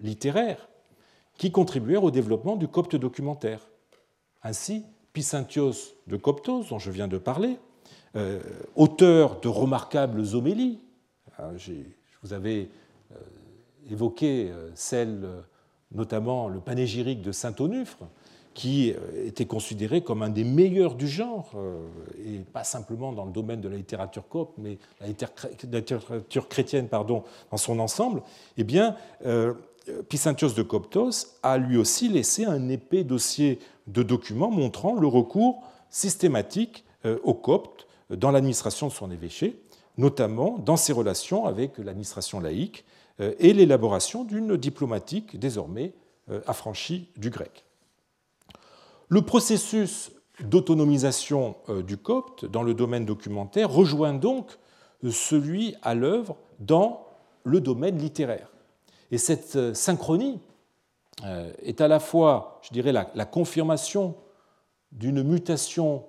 littéraire qui contribuèrent au développement du copte documentaire. Ainsi, Pisanthios de Coptos, dont je viens de parler, euh, auteur de remarquables homélies. Euh, je vous avais euh, évoqué celle, notamment le panégyrique de Saint-Onufre, qui était considéré comme un des meilleurs du genre, et pas simplement dans le domaine de la littérature copte, mais la littérature chrétienne pardon, dans son ensemble, eh bien, Pisanthios de Coptos a lui aussi laissé un épais dossier de documents montrant le recours systématique euh, au copte dans l'administration de son évêché, notamment dans ses relations avec l'administration laïque euh, et l'élaboration d'une diplomatique désormais euh, affranchie du grec. Le processus d'autonomisation du copte dans le domaine documentaire rejoint donc celui à l'œuvre dans le domaine littéraire. Et cette synchronie euh, est à la fois, je dirais, la, confirmation d'une mutation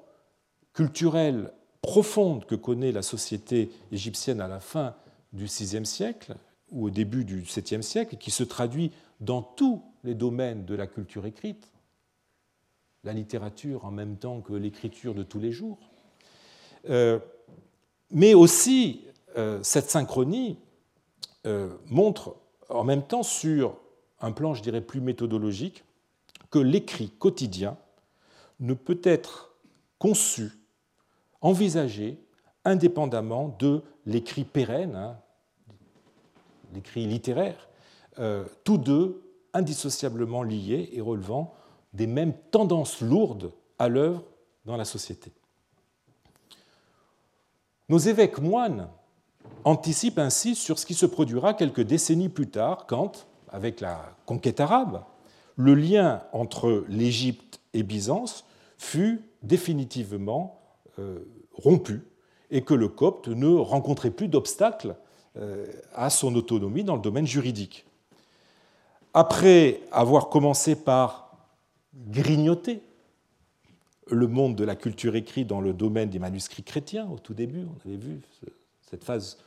culturelle profonde que connaît la société égyptienne à la fin du VIe siècle ou au début du VIIe siècle, qui se traduit dans tous les domaines de la culture écrite, la littérature en même temps que l'écriture de tous les jours. Euh, mais aussi, euh, cette synchronie montre en même temps sur un plan, je dirais, plus méthodologique, que l'écrit quotidien ne peut être conçu, envisagé indépendamment de l'écrit pérenne, hein, l'écrit littéraire, euh, tous deux indissociablement liés et relevant des mêmes tendances lourdes à l'œuvre dans la société. Nos évêques moines anticipent ainsi sur ce qui se produira quelques décennies plus tard quand, avec la conquête arabe, le lien entre l'Égypte et Byzance fut définitivement euh, rompu et que le copte ne rencontrait plus d'obstacles euh, à son autonomie dans le domaine juridique. Après avoir commencé par grignoter le monde de la culture écrite dans le domaine des manuscrits chrétiens au tout début, on avait vu cette phase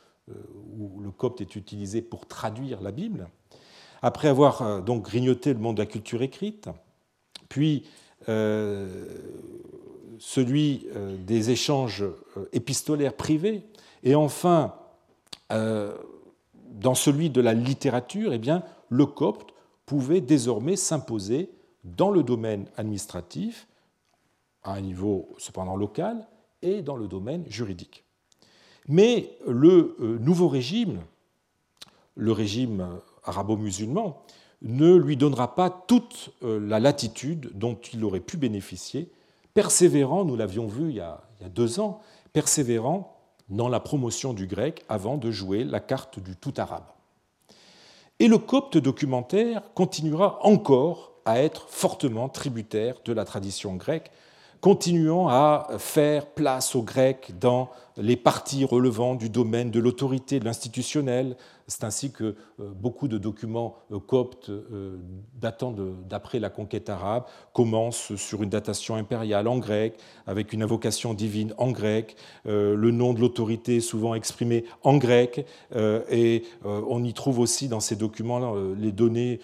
où le copte est utilisé pour traduire la Bible, après avoir euh, donc grignoté le monde de la culture écrite, puis euh, celui des échanges épistolaires privés, et enfin dans celui de la littérature, eh bien, le copte pouvait désormais s'imposer dans le domaine administratif, à un niveau cependant local, et dans le domaine juridique. Mais le euh, nouveau régime, le régime arabo-musulman, ne lui donnera pas toute euh, la latitude dont il aurait pu bénéficier, persévérant, nous l'avions vu il y, a, deux ans, persévérant dans la promotion du grec avant de jouer la carte du tout arabe. Et le copte documentaire continuera encore à être fortement tributaire de la tradition grecque, continuant à faire place aux Grecs dans les parties relevant du domaine de l'autorité, de l'institutionnel. C'est ainsi que euh, beaucoup de documents euh, coptes euh, datant d'après la conquête arabe commencent sur une datation impériale en grec, avec une invocation divine en grec, le nom de l'autorité souvent exprimé en grec, et on y trouve aussi dans ces documents les données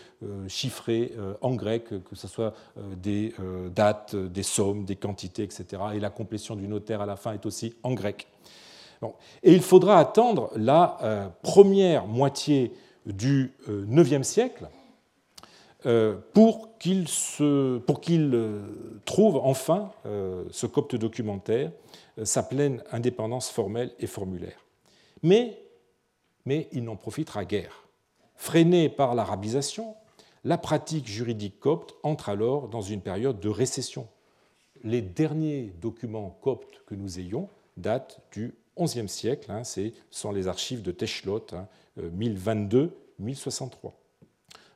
chiffrées en grec, que ce soit des dates, des sommes, des quantités, etc. Et la complétion du notaire à la fin est aussi en grec. Et il faudra attendre la euh, première moitié du IXe euh, siècle euh, pour qu'il trouve enfin, ce copte documentaire, sa pleine indépendance formelle et formulaire. Mais, mais il n'en profitera guère. Freiné par l'arabisation, la pratique juridique copte entre alors dans une période de récession. Les derniers documents coptes que nous ayons datent du XIe siècle, hein, ce sont les archives de Techlot, 1022-1063. Hein, euh,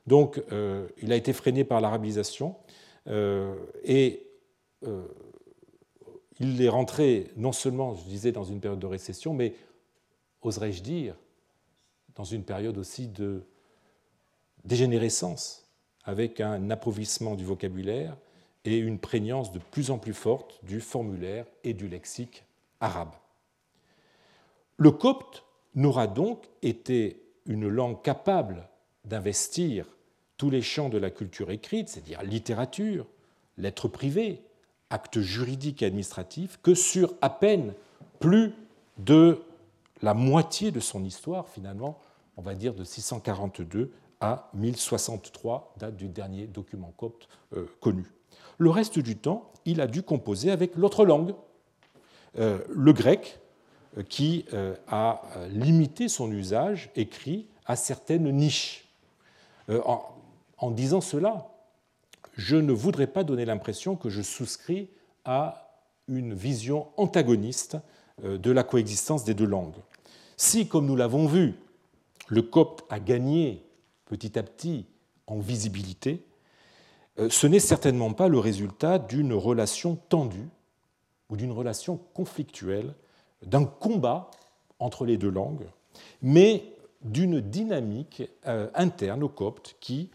Donc euh, il a été freiné par l'arabisation euh, et il est rentré non seulement, je disais, dans une période de récession, mais oserais-je dire, dans une période aussi de dégénérescence, avec un appauvrissement du vocabulaire et une prégnance de plus en plus forte du formulaire et du lexique arabe. Le copte n'aura donc été une langue capable d'investir tous les champs de la culture écrite, c'est-à-dire littérature, lettres privées, actes juridiques et administratifs, que sur à peine plus de la moitié de son histoire, finalement, on va dire de 642 à 1063, date du dernier document copte euh, connu. Le reste du temps, il a dû composer avec l'autre langue, euh, le grec, qui euh, a euh, limité son usage écrit à certaines niches. En disant cela, je ne voudrais pas donner l'impression que je souscris à une vision antagoniste de la coexistence des deux langues. Si, comme nous l'avons vu, le copte a gagné petit à petit en visibilité, ce n'est certainement pas le résultat d'une relation tendue ou d'une relation conflictuelle d'un combat entre les deux langues, mais d'une dynamique euh, interne au copte qui,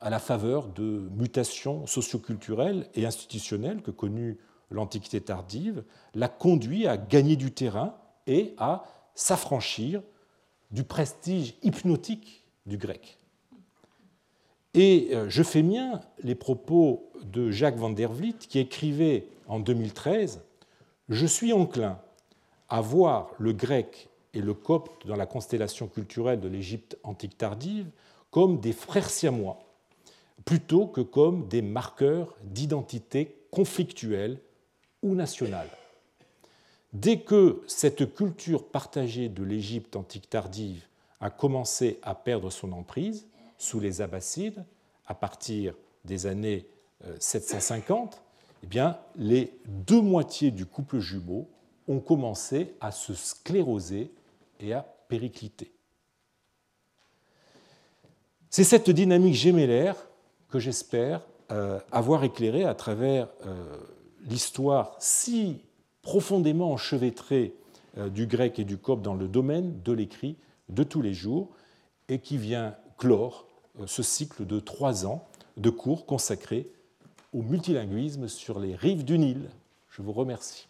à la faveur de mutations socioculturelles et institutionnelles que connut l'Antiquité tardive, l'a conduit à gagner du terrain et à s'affranchir du prestige hypnotique du grec. Et euh, je fais mien les propos de Jacques van der Vliet qui écrivait en 2013 je suis enclin à voir le grec et le copte dans la constellation culturelle de l'Égypte antique tardive comme des frères siamois, plutôt que comme des marqueurs d'identité conflictuelle ou nationale. Dès que cette culture partagée de l'Égypte antique tardive a commencé à perdre son emprise sous les Abbassides, à partir des années 750, euh, eh bien, les deux moitiés du couple jumeau ont commencé à se scléroser et à péricliter. C'est cette dynamique gémellaire que j'espère avoir éclairé à travers l'histoire si profondément enchevêtrée du grec et du copte dans le domaine de l'écrit de tous les jours et qui vient clore ce cycle de trois ans de cours consacrés au multilinguisme sur les rives du Nil. Je vous remercie.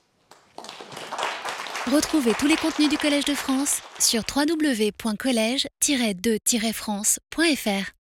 Retrouvez tous les contenus du Collège de France sur www.colège-2-france.fr.